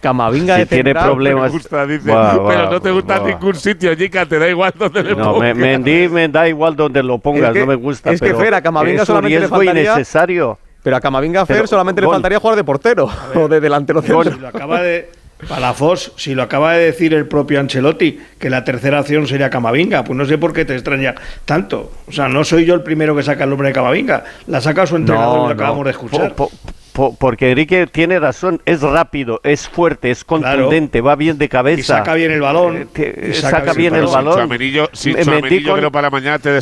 Camavinga
si tiene problemas.
pero no te gusta ningún sitio, Jica, te da igual donde le
no, pongas. Mendy me da igual donde lo pongas, no me gusta.
Es que Fer, a Camavinga solamente le faltaría.
innecesario.
Pero a Camavinga Fer solamente le faltaría jugar de portero o de delantero centro.
Lo acaba de Palafos, si lo acaba de decir el propio Ancelotti, que la tercera opción sería Camavinga, pues no sé por qué te extraña tanto. O sea, no soy yo el primero que saca el nombre de Camavinga, la saca su entrenador y lo acabamos de escuchar.
porque Enrique tiene razón, es rápido, es fuerte, es contundente, va bien de cabeza. Y
saca bien el balón.
Eh, saca, bien el balón.
Si Chuamenillo, creo para mañana te,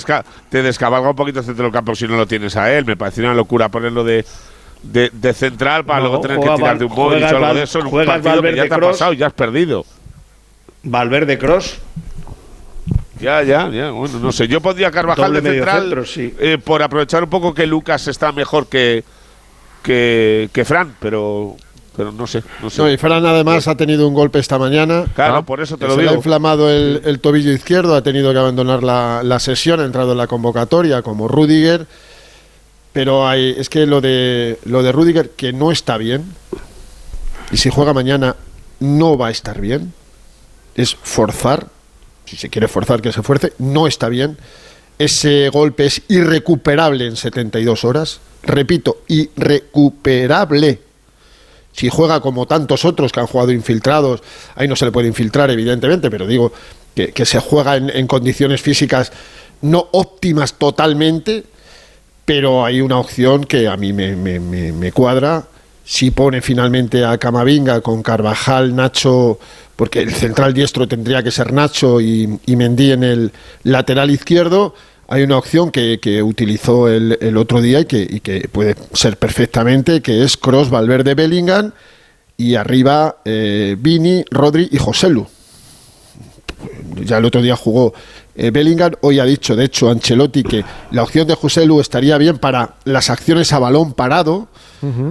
te descabalga un poquito el centro del campo si no lo tienes a él. Me parece una locura ponerlo de de, de central para luego tener que tirar de un gol y algo de eso en un partido que ya te ha pasado, ya has perdido.
Valverde Cross.
Ya, ya, ya. Bueno, no sé. Yo podría Carvajal de central eh, por aprovechar un poco que Lucas está mejor que, que, que Fran, pero pero no sé. No, sé.
y Fran además ha tenido un golpe esta mañana.
Claro, por eso te lo
se
digo.
Le ha inflamado el, el, tobillo izquierdo, ha tenido que abandonar la, la, sesión, ha entrado en la convocatoria como Rudiger. Pero hay, es que lo de, lo de Rudiger, que no está bien, y si juega mañana no va a estar bien, es forzar, si se quiere forzar que se fuerce, no está bien. Ese golpe es irrecuperable en 72 horas. Repito, irrecuperable. Si juega como tantos otros que han jugado infiltrados, ahí no se le puede infiltrar, evidentemente, pero digo que, que se juega en, en condiciones físicas no óptimas totalmente, pero hay una opción que a mí me, cuadra si pone finalmente a Camavinga con Carvajal, Nacho, porque el central diestro tendría que ser Nacho y, y en el lateral izquierdo, hay una opción que, utilizó el, otro día y que, puede ser perfectamente, que es Cross, Valverde, Bellingham y arriba eh, Vini, Rodri y Joselu. Ya el otro día jugó eh, Bellingham, hoy ha dicho, de hecho, Ancelotti que la opción de Joselu estaría bien para las acciones a balón parado,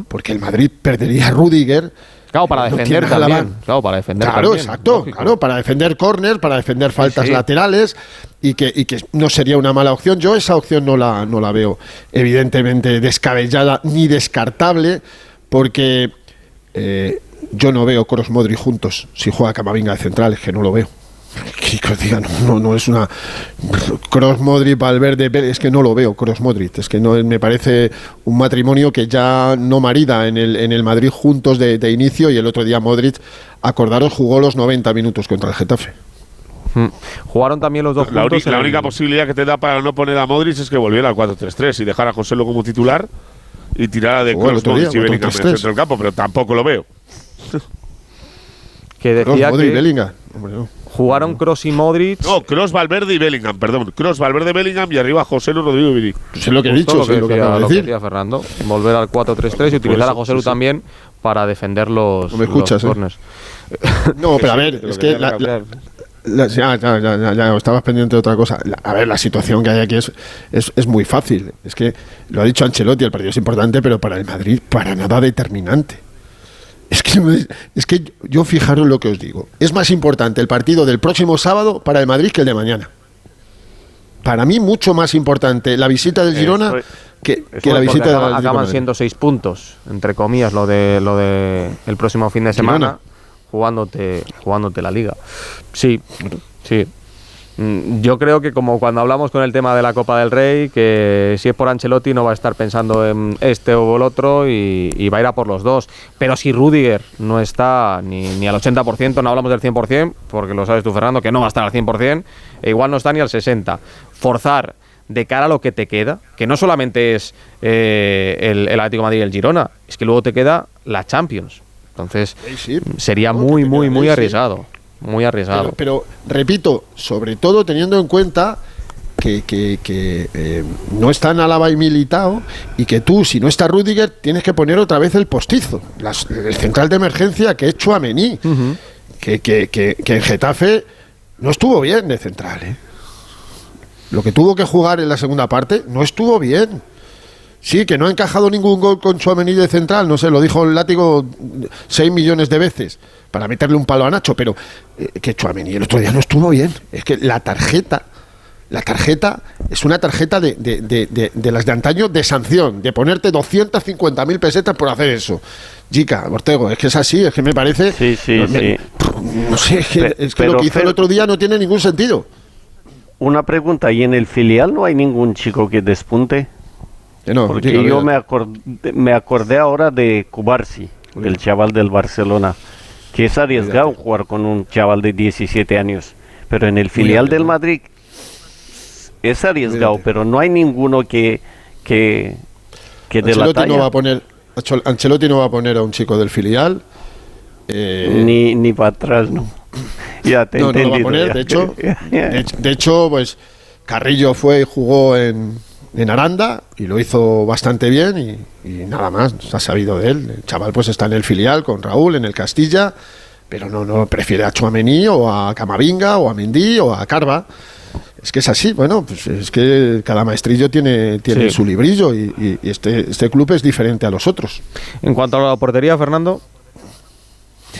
porque el Madrid perdería a Rudiger
Claro, para defender también. Claro, para defender
Claro, exacto. Claro, para defender córner, para defender faltas laterales y que, y que no sería una mala opción. Yo esa opción no la, no la veo evidentemente descabellada ni descartable porque eh, yo no veo Cross Modri juntos si juega Camavinga de central, es que no lo veo no, no, es una Cross Modric, Valverde, es que no lo veo, Cross Modric, es que no me parece un matrimonio que ya no marida en el, en el Madrid juntos de, inicio y el otro día Modric, acordaros, jugó los 90 minutos contra el Getafe.
Hmm. Jugaron también los dos
la, Única, la única posibilidad que te da para no poner a Modric es que volviera al 4-3-3 y dejar a José como titular y tirara de Cross Modric y Bellingham en el centro del campo, pero tampoco lo veo.
que decía
Modric,
que...
Bellingham.
Jugaron Cross y Modric.
No, Cross, Valverde y Bellingham, perdón. Cross, Valverde, Bellingham y arriba José Lu, Rodrigo Viri.
Pues es lo que he dicho,
lo que,
lo que,
decía, lo que decía Fernando. Volver al 4-3-3 y utilizar a José Lu también para defender los,
no me escuchas,
los corners.
¿eh? No, pero a ver, (laughs) es que la, la, ya, ya, ya, ya, estabas pendiente de otra cosa. a ver, la situación que hay aquí es, es, es, muy fácil. Es que lo ha dicho Ancelotti, el partido es importante, pero para el Madrid, para nada determinante. Es que, es que yo fijaros lo que os digo. Es más importante el partido del próximo sábado para el Madrid que el de mañana. Para mí, mucho más importante la visita del Girona que, la visita del
Madrid. Acaban siendo seis puntos, entre comillas, lo de lo de el próximo fin de semana, jugándote, jugándote la liga. Sí, sí. Mm, yo creo que como cuando hablamos con el tema de la Copa del Rey, que si es por Ancelotti no va a estar pensando en este o el otro y, va a ir a por los dos. Pero si Rudiger no está ni, ni al 80%, no hablamos del 100%, porque lo sabes tú Fernando, que no va a estar al 100%, e igual no está ni al 60%. Forzar de cara a lo que te queda, que no solamente es eh, el, el Atlético Madrid y el Girona, es que luego te queda la Champions. Entonces sería muy, muy, muy arriesgado muy arriesgado.
Pero, repito, sobre todo teniendo en cuenta que, eh, no están Alaba y Militao y que tú, si no está Rudiger, tienes que poner otra vez el postizo. el central de emergencia que he hecho a Mení, que, que, en Getafe no estuvo bien de central. ¿eh? Lo que tuvo que jugar en la segunda parte no estuvo bien. Sí, que no ha encajado ningún gol con Chouameni de central, no sé, lo dijo el látigo 6 millones de veces para meterle un palo a Nacho, pero eh, que Chouameni el otro día no estuvo bien. Es que la tarjeta, la tarjeta es una tarjeta de, de, las de antaño de sanción, de ponerte 250.000 pesetas por hacer eso. Chica, Ortego, es que es así, es que me parece...
Sí, sí, sí.
No sé, es que, lo que hizo el otro día no tiene ningún sentido.
Una pregunta, ¿y en el filial no hay ningún chico que despunte? Porque yo me acordé, me acordé ahora de Cubarsi, el chaval del Barcelona, que es arriesgado jugar con un chaval de 17 años, pero en el filial del Madrid es arriesgado, pero no hay ninguno que que, que de la
No va a poner, Ancelotti no va a poner a un chico del filial.
Eh, ni, ni para atrás, no. (laughs)
ya te no, no lo va a poner, de hecho, (laughs) de hecho, pues Carrillo fue y jugó en, en Aranda y lo hizo bastante bien y, nada más, ha sabido de él. El chaval pues está en el filial con Raúl en el Castilla, pero no, no prefiere a Chuamení o a Camavinga o a Mendy o a Carva. Es que es así, bueno, pues es que cada maestrillo tiene, tiene su librillo y, este, este club es diferente a los otros.
En cuanto a la portería, Fernando. (laughs)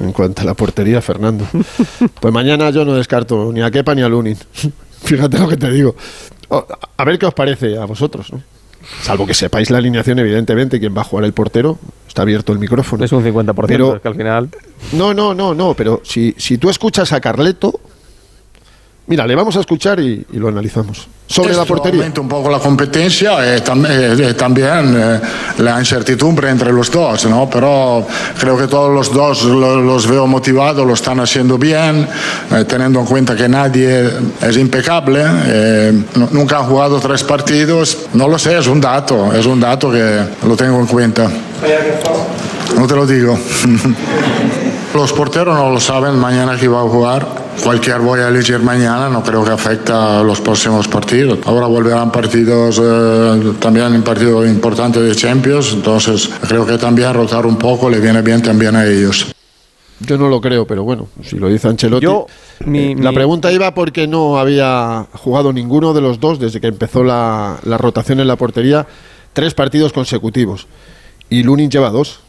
en cuanto a la portería, Fernando. Pues mañana yo no descarto ni a Kepa ni a Lunin. Fíjate lo que te digo. A ver qué os parece a vosotros, ¿no? Salvo que sepáis la alineación, evidentemente, quién va a jugar el portero. Está abierto el micrófono.
Es un 50%, pero, es que al final...
No, no, no, no, pero si, si tú escuchas a Carleto... Mira, le vamos a escuchar y lo analizamos. Sobre la portería.
Aumenta un poco la competencia y, tam eh, también eh, la incertidumbre entre los dos, ¿no? Pero creo que todos los dos lo, los veo motivados, lo están haciendo bien, eh, teniendo en cuenta que nadie es impecable, nunca han jugado tres partidos, no lo sé, es un dato, es un dato que lo tengo en cuenta. No te lo digo. (laughs) los porteros no lo saben mañana que va a jugar cualquier voy a elegir mañana no creo que afecte a los próximos partidos. Ahora volverán partidos, eh, también en partido importante de Champions, entonces creo que también rotar un poco le viene bien también a ellos.
Yo no lo creo, pero bueno, si lo dice Ancelotti.
Yo, mi,
la pregunta iba porque no había jugado ninguno de los dos desde que empezó la, la rotación en la portería, tres partidos consecutivos. Y Lunin lleva dos.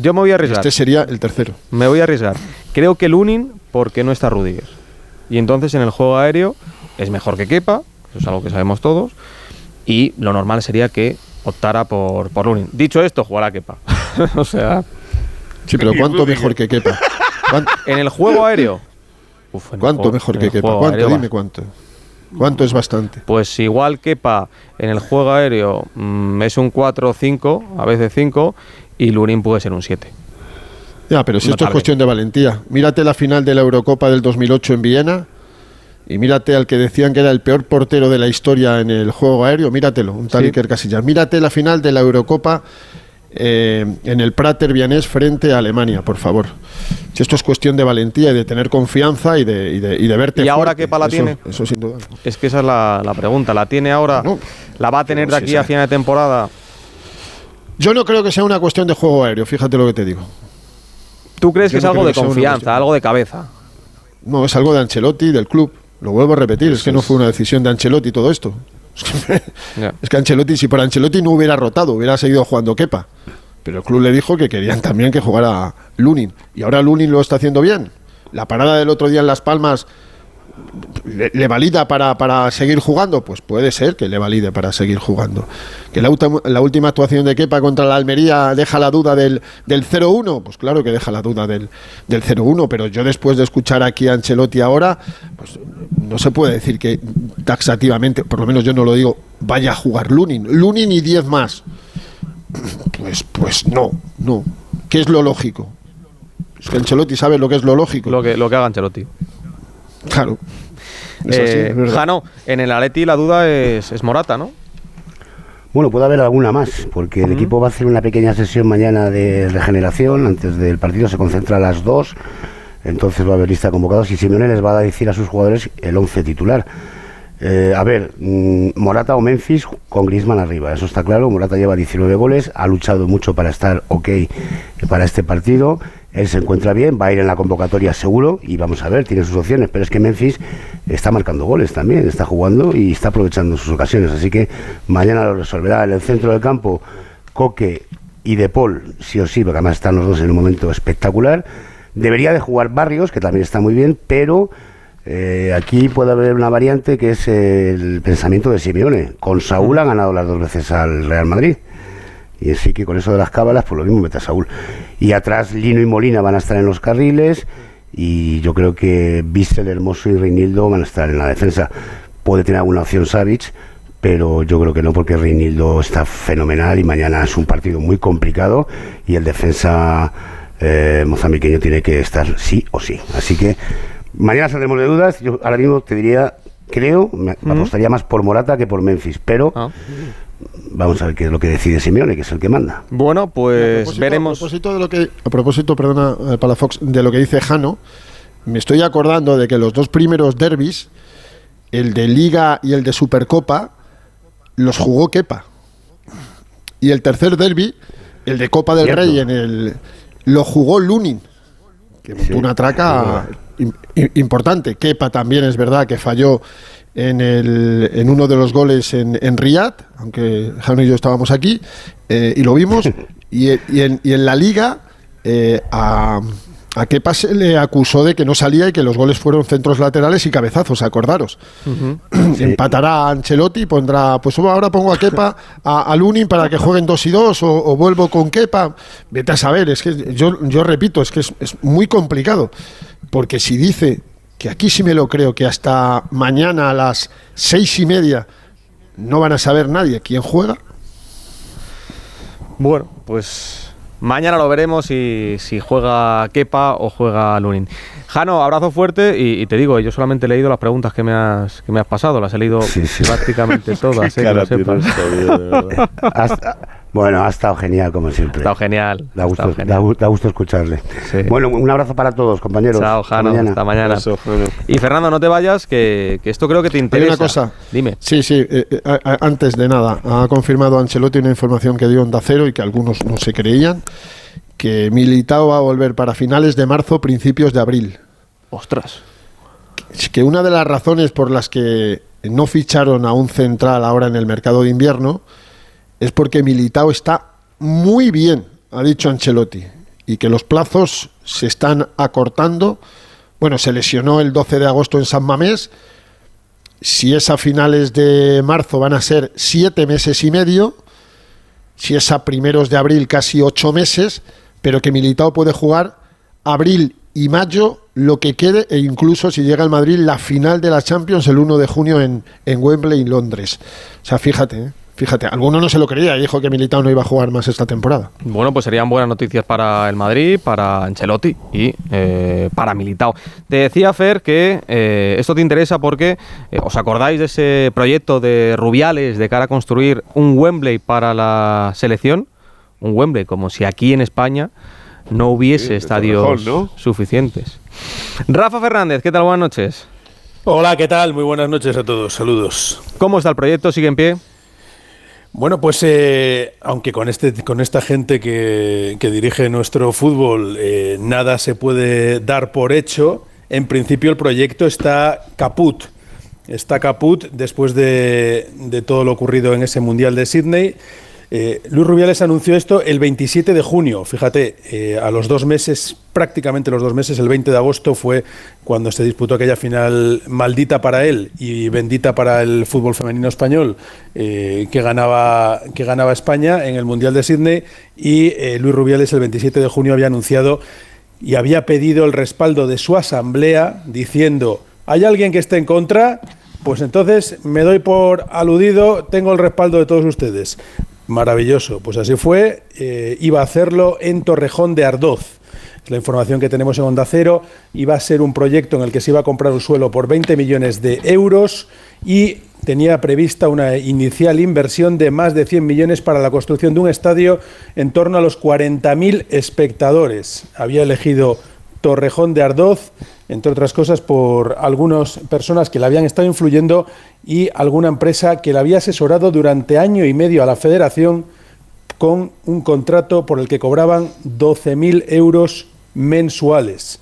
Yo me voy a arriesgar.
Este sería el tercero.
Me voy a arriesgar. Creo que Lunin, porque no está Rudiger. Y entonces en el juego aéreo es mejor que Kepa, eso es algo que sabemos todos. Y lo normal sería que optara por, por Lunin. Dicho esto, jugará Kepa. (laughs) o sea.
Sí, pero ¿cuánto mejor que Kepa? (laughs)
En el juego aéreo.
¿Cuánto mejor que Kepa? ¿Cuánto? Dime cuánto. ¿Cuánto es bastante?
Pues igual Kepa en el juego aéreo mm, es un 4 o 5, a veces 5, y Lunin puede ser un 7.
Ya, pero si esto es cuestión de valentía. Mírate la final de la Eurocopa del 2008 en Viena y mírate al que decían que era el peor portero de la historia en el juego aéreo, míratelo, un tal Iker Casillas. Mírate la final de la Eurocopa eh, en el Prater Vianés frente a Alemania, por favor. Si esto es cuestión de valentía y de tener confianza y de, y de, verte.
¿Y ahora qué pala tiene?
Eso sin duda.
Es que esa es la, pregunta. ¿La tiene ahora? ¿La va a tener de aquí a final de temporada?
Yo no creo que sea una cuestión de juego aéreo, fíjate lo que te digo.
¿Tú crees que es algo de confianza, algo de cabeza?
No, es algo de Ancelotti, del club. Lo vuelvo a repetir, es que no fue una decisión de Ancelotti todo esto. Es que Ancelotti, si por Ancelotti no hubiera rotado, hubiera seguido jugando Kepa. Pero el club le dijo que querían también que jugara Lunin. Y ahora Lunin lo está haciendo bien. La parada del otro día en Las Palmas le, valida para, seguir jugando? Pues puede ser que le valide para seguir jugando. ¿Que la, la última actuación de Kepa contra la Almería deja la duda del, del 0-1? Pues claro que deja la duda del, del 0-1, pero yo después de escuchar aquí a Ancelotti ahora, pues no se puede decir que taxativamente, por lo menos yo no lo digo, vaya a jugar Lunin. Lunin y 10 más. Pues, pues no, no. ¿Qué es lo lógico? Es que Ancelotti sabe lo que es lo lógico.
Lo que, lo que haga Ancelotti.
Claro.
Eh, Jano, en el Atleti la duda es, Morata, ¿no?
Bueno, puede haber alguna más, porque el equipo va a hacer una pequeña sesión mañana de regeneración. Antes del partido se concentra a las dos. Entonces va a haber lista de convocados y Simeone les va a decir a sus jugadores el 11 titular. Eh, a ver, mm, Morata o Memphis con Griezmann arriba, eso está claro. Morata lleva 19 goles, ha luchado mucho para estar ok para este partido. Él se encuentra bien, va a ir en la convocatoria seguro y vamos a ver, tiene sus opciones. Pero es que Memphis está marcando goles también, está jugando y está aprovechando sus ocasiones. Así que mañana lo resolverá. En el centro del campo, Coque y De Paul, sí o sí, porque además están los dos en un momento espectacular. Debería de jugar Barrios, que también está muy bien, pero eh, aquí puede haber una variante que es el pensamiento de Simeone. Con Saúl ha ganado las dos veces al Real Madrid. Y así que con eso de las cábalas, pues lo mismo mete a Saúl. Y atrás Lino y Molina van a estar en los carriles. Y yo creo que Bissell, Hermoso y Reinildo van a estar en la defensa. Puede tener alguna opción Savic, pero yo creo que no, porque Reinildo está fenomenal y mañana es un partido muy complicado. Y el defensa eh, mozambiqueño tiene que estar sí o sí. Así que Mañana saldremos de dudas. Yo ahora mismo te diría, creo, me apostaría más por Morata que por Memphis, pero ah. Vamos a ver qué es lo que decide Simeone, que es el que manda.
Bueno, pues veremos.
A propósito de lo que, a propósito, perdona, eh, Palafox, de lo que dice Jano, me estoy acordando de que los dos primeros derbis, el de Liga y el de Supercopa, los jugó Kepa. Y el tercer derby, el de Copa del Rey, en el lo jugó Lunin, que montó una traca importante. Kepa también es verdad que falló en, el, en uno de los goles en, en Riyadh, aunque Jano y yo estábamos aquí, eh, y lo vimos. (laughs) y, en, y, en, la liga eh, a, a Kepa se le acusó de que no salía y que los goles fueron centros laterales y cabezazos, acordaros. (clears throat) Empatará a Ancelotti y pondrá, pues ahora pongo a Kepa a, a Lunin para que jueguen dos y dos o, o, vuelvo con Kepa. Vete a saber, es que yo, yo repito, es que es, es muy complicado. Porque si dice que aquí sí me lo creo, que hasta mañana a las seis y media no van a saber nadie quién juega.
Bueno, pues mañana lo veremos si, si juega Kepa o juega Lunin. Jano, abrazo fuerte y, te digo, yo solamente he leído las preguntas que me has, que me has pasado, las he leído prácticamente (laughs) todas. eh, que lo sepas. (laughs)
Bueno, ha estado genial, como siempre.
Ha estado genial.
Da gusto,
ha estado genial.
da gu- da gusto escucharle. Bueno, un abrazo para todos, compañeros.
Chao, Jano. Hasta mañana. Y Fernando, no te vayas, que, que esto creo que te
Hay
interesa.
una cosa.
Dime.
Sí, sí. eh, eh, antes de nada, ha confirmado Ancelotti una información que dio Onda Cero y que algunos no se creían, que Militao va a volver para finales de marzo, principios de abril.
Ostras.
Es que una de las razones por las que no ficharon a un central ahora en el mercado de invierno es porque Militao está muy bien, ha dicho Ancelotti, y que los plazos se están acortando. Bueno, se lesionó el 12 de agosto en San Mamés. Si es a finales de marzo van a ser siete meses y medio. Si es a primeros de abril casi ocho meses. Pero que Militao puede jugar abril y mayo lo que quede e incluso si llega al Madrid la final de la Champions el 1 de junio en, en Wembley, Londres. O sea, fíjate, ¿eh? Fíjate, alguno no se lo creía y dijo que Militao no iba a jugar más esta temporada.
Bueno, pues serían buenas noticias para el Madrid, para Ancelotti y eh, para Militao. Te decía, Fer, que eh, esto te interesa porque eh, os acordáis de ese proyecto de Rubiales de cara a construir un Wembley para la selección. Un Wembley, como si aquí en España no hubiese estadios
mejor, ¿no?
suficientes. Rafa Fernández, ¿qué tal? Buenas noches.
Hola, ¿qué tal? Muy buenas noches a todos. Saludos.
¿Cómo está el proyecto? ¿Sigue en pie?
Bueno, pues eh, aunque con este con esta gente que, que dirige nuestro fútbol eh, nada se puede dar por hecho, en principio el proyecto está caput. Está caput después de, de todo lo ocurrido en ese Mundial de Sydney. Eh, Luis Rubiales anunció esto el 27 de junio. Fíjate, eh, a los dos meses, prácticamente los dos meses, el 20 de agosto fue cuando se disputó aquella final maldita para él y bendita para el fútbol femenino español eh, que, ganaba, que ganaba España en el Mundial de Sydney. Y Luis Rubiales el 27 de junio había anunciado y había pedido el respaldo de su asamblea diciendo, ¿hay alguien que esté en contra? Pues entonces me doy por aludido, tengo el respaldo de todos ustedes. Maravilloso, pues así fue. eh, iba a hacerlo en Torrejón de Ardoz. La información que tenemos en Onda Cero. Iba a ser un proyecto en el que se iba a comprar un suelo por 20 millones de euros y tenía prevista una inicial inversión de más de 100 millones para la construcción de un estadio en torno a los 40.000 espectadores. Había elegido Torrejón de Ardoz, entre otras cosas, por algunas personas que le habían estado influyendo y alguna empresa que le había asesorado durante año y medio a la federación con un contrato por el que cobraban 12.000 euros mensuales.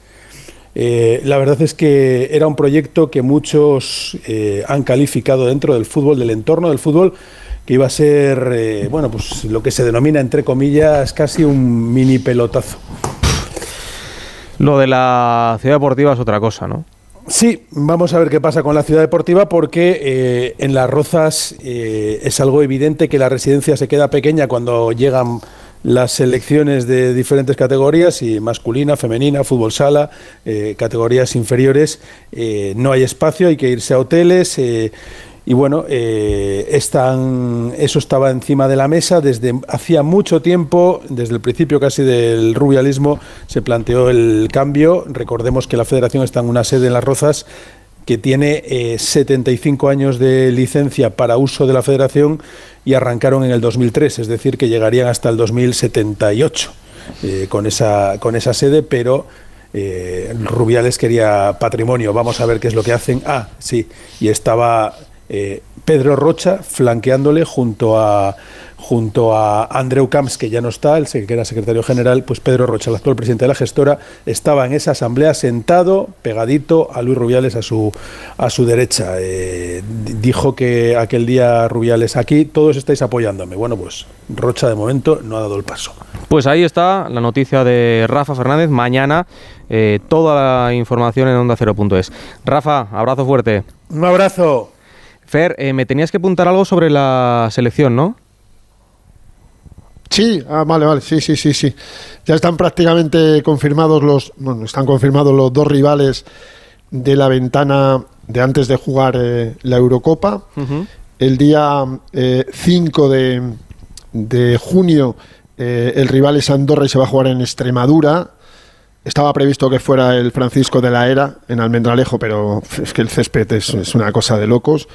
Eh, la verdad es que era un proyecto que muchos eh, han calificado dentro del fútbol, del entorno del fútbol, que iba a ser, eh, bueno, pues lo que se denomina, entre comillas, casi un mini pelotazo.
Lo de la ciudad deportiva es otra cosa, ¿no?
Sí, vamos a ver qué pasa con la ciudad deportiva porque eh, en las Rozas eh, es algo evidente que la residencia se queda pequeña cuando llegan las selecciones de diferentes categorías y masculina, femenina, fútbol sala, eh, categorías inferiores. no hay espacio, hay que irse a hoteles. Eh, y bueno, eh, eso estaba encima de la mesa desde hacía mucho tiempo, desde el principio casi del rubialismo, se planteó el cambio. Recordemos que la federación está en una sede en Las Rozas que tiene eh, 75 años de licencia para uso de la federación y arrancaron en el 2003, es decir, que llegarían hasta el 2078 eh, con, esa, con esa sede, pero eh, Rubiales quería patrimonio. Vamos a ver qué es lo que hacen. Ah, sí, y estaba eh, Pedro Rocha flanqueándole junto a junto a Andreu Camps, que ya no está, el que era secretario general, pues Pedro Rocha, el actual presidente de la gestora, estaba en esa asamblea sentado, pegadito a Luis Rubiales a su, a su derecha. Eh, dijo que aquel día Rubiales aquí, todos estáis apoyándome. Bueno, pues Rocha de momento no ha dado el paso.
Pues ahí está la noticia de Rafa Fernández. Mañana eh, toda la información en onda. Rafa, abrazo fuerte.
Un abrazo.
Fer, eh, me tenías que apuntar algo sobre la selección, ¿no?
Sí, ah, vale, vale, sí, sí, sí, sí. Ya están prácticamente confirmados los, bueno, están confirmados los dos rivales de la ventana de antes de jugar eh, la Eurocopa. El día 5 de, de, junio el rival es Andorra y se va a jugar en Extremadura. Estaba previsto que fuera el Francisco de la Era en Almendralejo, pero es que el césped es, una cosa de locos.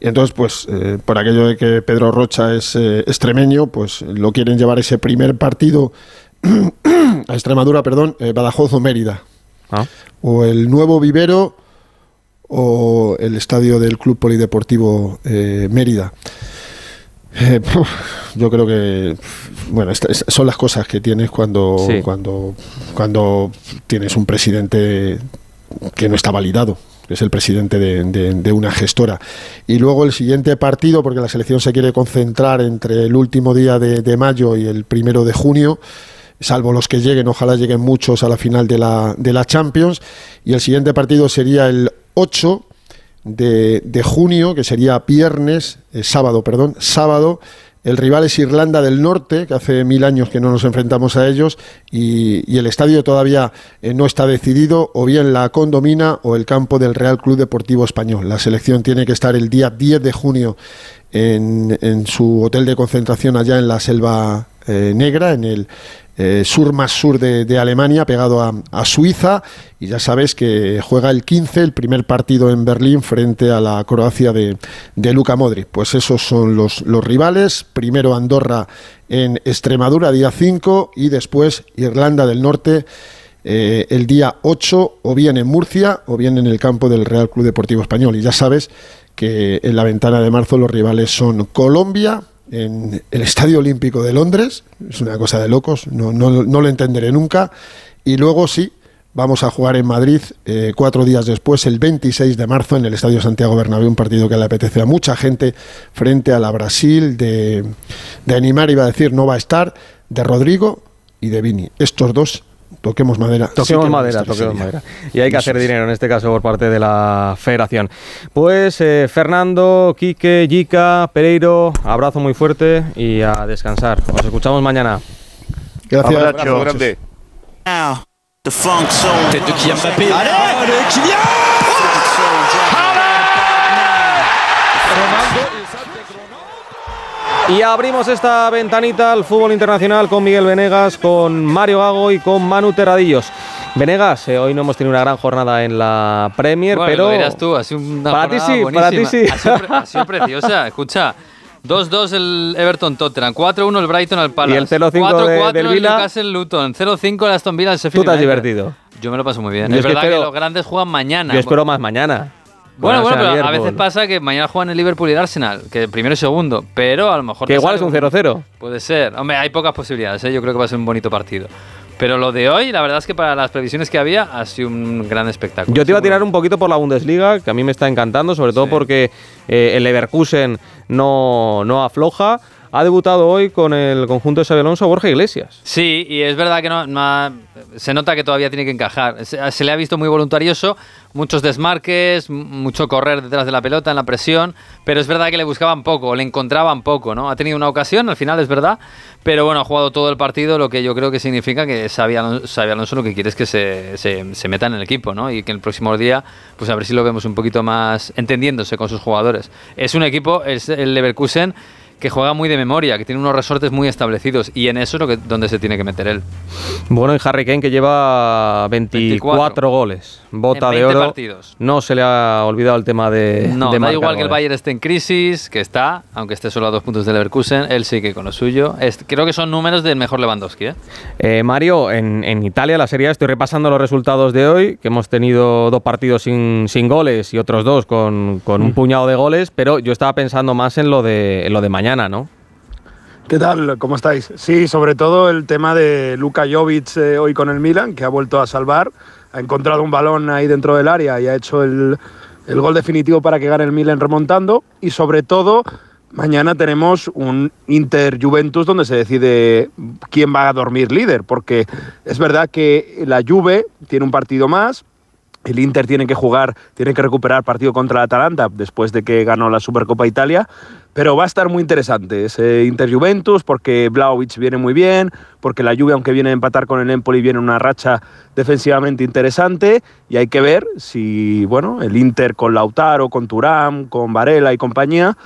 Y entonces, pues, por aquello de que Pedro Rocha es extremeño, pues lo quieren llevar ese primer partido (clears throat) a Extremadura, perdón, Badajoz o Mérida. Ah. O el nuevo vivero o el estadio del Club Polideportivo eh, Mérida. Eh, yo creo que bueno son las cosas que tienes cuando cuando cuando tienes un presidente que no está validado que es el presidente de, una gestora y luego el siguiente partido porque la selección se quiere concentrar entre el último día de mayo y el primero de junio salvo los que lleguen, ojalá lleguen muchos a la final de la, de la Champions. Y el siguiente partido sería el 8 de, de junio, que sería viernes, eh, sábado, perdón, sábado. El rival es Irlanda del Norte, que hace mil años que no nos enfrentamos a ellos, y, el estadio todavía eh, no está decidido, o bien la condomina o el campo del Real Club Deportivo Español. La selección tiene que estar el día 10 de junio en, en su hotel de concentración allá en la Selva eh, Negra, en el eh, sur más sur de, Alemania, pegado a, Suiza, y ya sabes que juega el 15, el primer partido en Berlín frente a la Croacia de, de Luka Modric. Pues esos son los, los rivales, primero Andorra en Extremadura, día 5, y después Irlanda del Norte. Eh, el día 8 o bien en Murcia o bien en el campo del Real Club Deportivo Español. Y ya sabes que en la ventana de marzo los rivales son Colombia, en el Estadio Olímpico de Londres, es una cosa de locos, no, lo entenderé nunca, y luego sí, vamos a jugar en Madrid eh, cuatro días después, el 26 de marzo, en el Estadio Santiago Bernabéu, un partido que le apetece a mucha gente frente a la Brasil, de, de animar, iba a decir, no va a estar, de Rodrigo y de Vini. Estos dos toquemos madera.
Toquemos madera, toquemos madera. Y hay que hacer dinero en este caso por parte de la federación. Pues eh, Fernando, Quique, Yica, Pereiro, abrazo muy fuerte y a descansar. Nos escuchamos mañana.
Gracias.
Abrazo grande.
Y abrimos esta ventanita al fútbol internacional con Miguel Venegas, con Mario Gago y con Manu Terradillos. Venegas, eh, hoy no hemos tenido una gran jornada en la Premier, pero.
Lo tú, ha sido una
para ti sí, para ti sí.
Ha sido, preciosa. (laughs) Escucha, 2-2 el Everton Tottenham, 4-1 el Brighton al Palace.
Y el 0-5 del Vila.
el Newcastle Luton, 0-5 el Aston Villa el
Sheffield Tú te has divertido.
Yo me lo paso muy bien. es, verdad que, los grandes juegan mañana.
Yo espero más mañana.
Bueno, bueno, pero a veces pasa que mañana juegan el Liverpool y el Arsenal, que primero y segundo, pero a lo mejor...
Que igual es un 0-0.
Puede ser. Hombre, hay pocas posibilidades, ¿eh? yo creo que va a ser un bonito partido. Pero lo de hoy, la verdad es que para las previsiones que había, ha sido un gran espectáculo.
Yo te iba a tirar un poquito por la Bundesliga, que a mí me está encantando, sobre todo porque eh, el Leverkusen no, no afloja ha debutado hoy con el conjunto de Xabi Alonso Borja Iglesias.
Sí, y es verdad que no, se nota que todavía tiene que encajar. Se, le ha visto muy voluntarioso, muchos desmarques, mucho correr detrás de la pelota en la presión, pero es verdad que le buscaban poco, le encontraban poco, ¿no? Ha tenido una ocasión, al final es verdad, pero bueno, ha jugado todo el partido, lo que yo creo que significa que Xabi Alonso, lo que quiere es que se, se, meta en el equipo, ¿no? Y que el próximo día, pues a ver si lo vemos un poquito más entendiéndose con sus jugadores. Es un equipo, es el Leverkusen que juega muy de memoria, que tiene unos resortes muy establecidos y en eso es lo que, donde se tiene que meter él.
Bueno, y Harry Kane que lleva 24, goles, bota de oro.
Partidos.
No se le ha olvidado el tema de.
No,
da
igual que el Bayern esté en crisis, que está, aunque esté solo a dos puntos del Leverkusen, él sigue con lo suyo. creo que son números del mejor Lewandowski. ¿eh?
eh Mario, en, en, Italia, la Serie estoy repasando los resultados de hoy, que hemos tenido dos partidos sin, sin goles y otros dos con, con un mm. puñado de goles, pero yo estaba pensando más en lo de, en lo de mañana ¿no?
¿Qué tal? ¿Cómo estáis? Sí, sobre todo el tema de Luka Jovic eh, hoy con el Milan, que ha vuelto a salvar, ha encontrado un balón ahí dentro del área y ha hecho el, el gol definitivo para que gane el Milan remontando. Y sobre todo, mañana tenemos un Inter-Juventus donde se decide quién va a dormir líder, porque es verdad que la Juve tiene un partido más, El Inter tiene que jugar, tiene que recuperar partido contra el Atalanta después de que ganó la Supercopa Italia. Pero va a estar muy interesante ese Inter Juventus porque Vlaovic viene muy bien, porque la lluvia, aunque viene a empatar con el Empoli, viene una racha defensivamente interesante. Y hay que ver si bueno, el Inter con Lautaro, con Turam, con Varela y compañía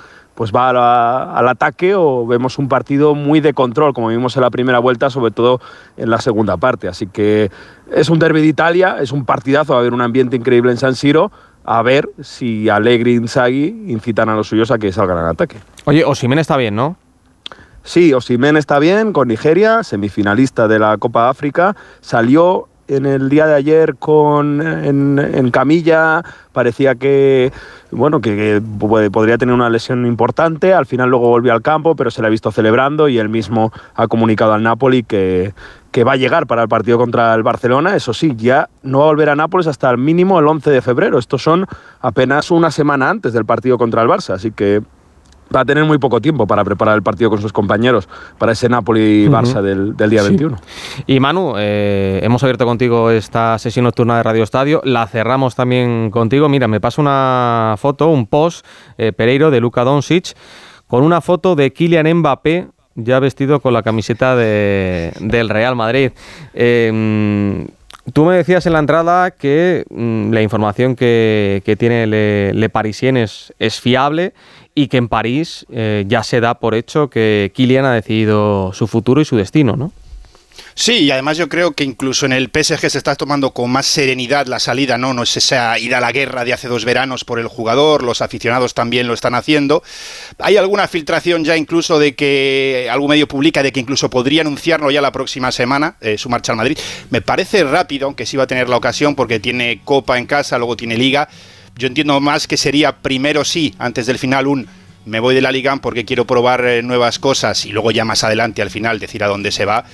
pues va al ataque o vemos un partido muy de control, como vimos en la primera vuelta, sobre todo en la segunda parte. Así que es un derby de Italia, es un partidazo, va a haber un ambiente increíble en San Siro, a ver si Allegri y Inzaghi incitan a los suyos a que salgan al ataque.
Oye, Osimen está bien, ¿no?
Sí, Osimen está bien con Nigeria, semifinalista de la Copa África, salió en el día de ayer con en, camilla parecía que bueno que, podría tener una lesión importante al final luego volvió al campo pero se le ha visto celebrando y él mismo ha comunicado al Napoli que, que va a llegar para el partido contra el Barcelona. Eso sí ya no va a volver a Nápoles hasta el mínimo el 11 de febrero. Estos son apenas una semana antes del partido contra el Barça así que va a tener muy poco tiempo para preparar el partido con sus compañeros para ese Napoli-Barça del, día 21.
Y Manu, eh, hemos abierto contigo esta sesión nocturna de Radio Estadio, la cerramos también contigo. Mira, me pasa una foto, un post, eh, Pereiro, de Luka Doncic, con una foto de Kylian Mbappé ya vestido con la camiseta de, del Real Madrid. Eh, Tú me decías en la entrada que mm, la información que, tiene Le, Le Parisien es, es, fiable y que en París eh, ya se da por hecho que Kylian ha decidido su futuro y su destino, ¿no?
Sí, y además yo creo que incluso en el PSG se está tomando con más serenidad la salida, no, no es esa ir a la guerra de hace dos veranos por el jugador, los aficionados también lo están haciendo. Hay alguna filtración ya incluso de que algún medio publica de que incluso podría anunciarlo ya la próxima semana, eh, su marcha al Madrid. Me parece rápido, aunque sí va a tener la ocasión porque tiene Copa en casa, luego tiene Liga. Yo entiendo más que sería primero sí, antes del final, un me voy de la Liga porque quiero probar eh, nuevas cosas y luego ya más adelante al final decir a dónde se va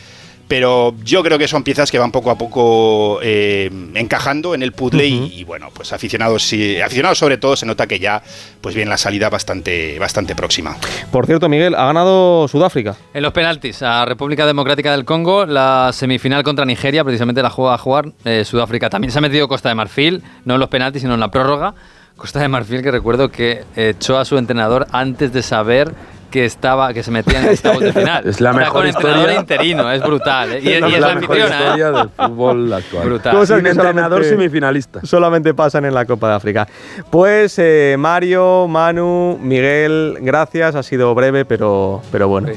pero yo creo que son piezas que van poco a poco eh, encajando en el puzzle y, bueno, pues aficionados, aficionados sobre todo se nota que ya pues viene la salida bastante, bastante próxima.
Por cierto, Miguel, ha ganado Sudáfrica.
En los penaltis, a República Democrática del Congo, la semifinal contra Nigeria, precisamente la juega a jugar eh, Sudáfrica. También se ha metido Costa de Marfil, no en los penaltis, sino en la prórroga. Costa de Marfil que recuerdo que echó a su entrenador antes de saber que estaba que se metía en octavos de final. (laughs)
Es la mejor historia.
interino, es brutal. ¿eh? Y, (laughs) es, la, mejor
¿eh? historia del fútbol actual.
Brutal.
Cosas que entrenador semifinalista. Solamente pasan en la Copa de África. Pues eh, Mario, Manu, Miguel, gracias. Ha sido breve, pero, pero bueno.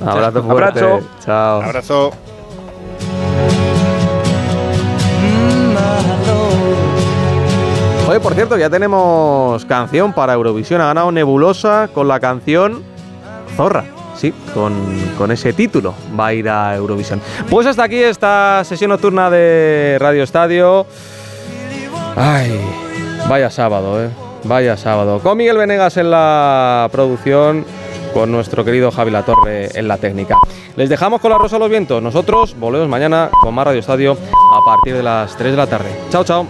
Abrazo fuerte.
Abrazo.
Chao.
Abrazo.
Oye, por cierto, ya tenemos canción para Eurovisión. Ha ganado Nebulosa con la canción Zorra. Sí, con, ese título va a ir a Eurovisión. Pues hasta aquí esta sesión nocturna de Radio Estadio. Ay, vaya sábado, ¿eh? Vaya sábado. Con Miguel Venegas en la producción, con nuestro querido Javi Latorre en la técnica. Les dejamos con la Rosa de los Vientos. Nosotros volvemos mañana con más Radio Estadio a partir de las 3 de la tarde. Chao, chao.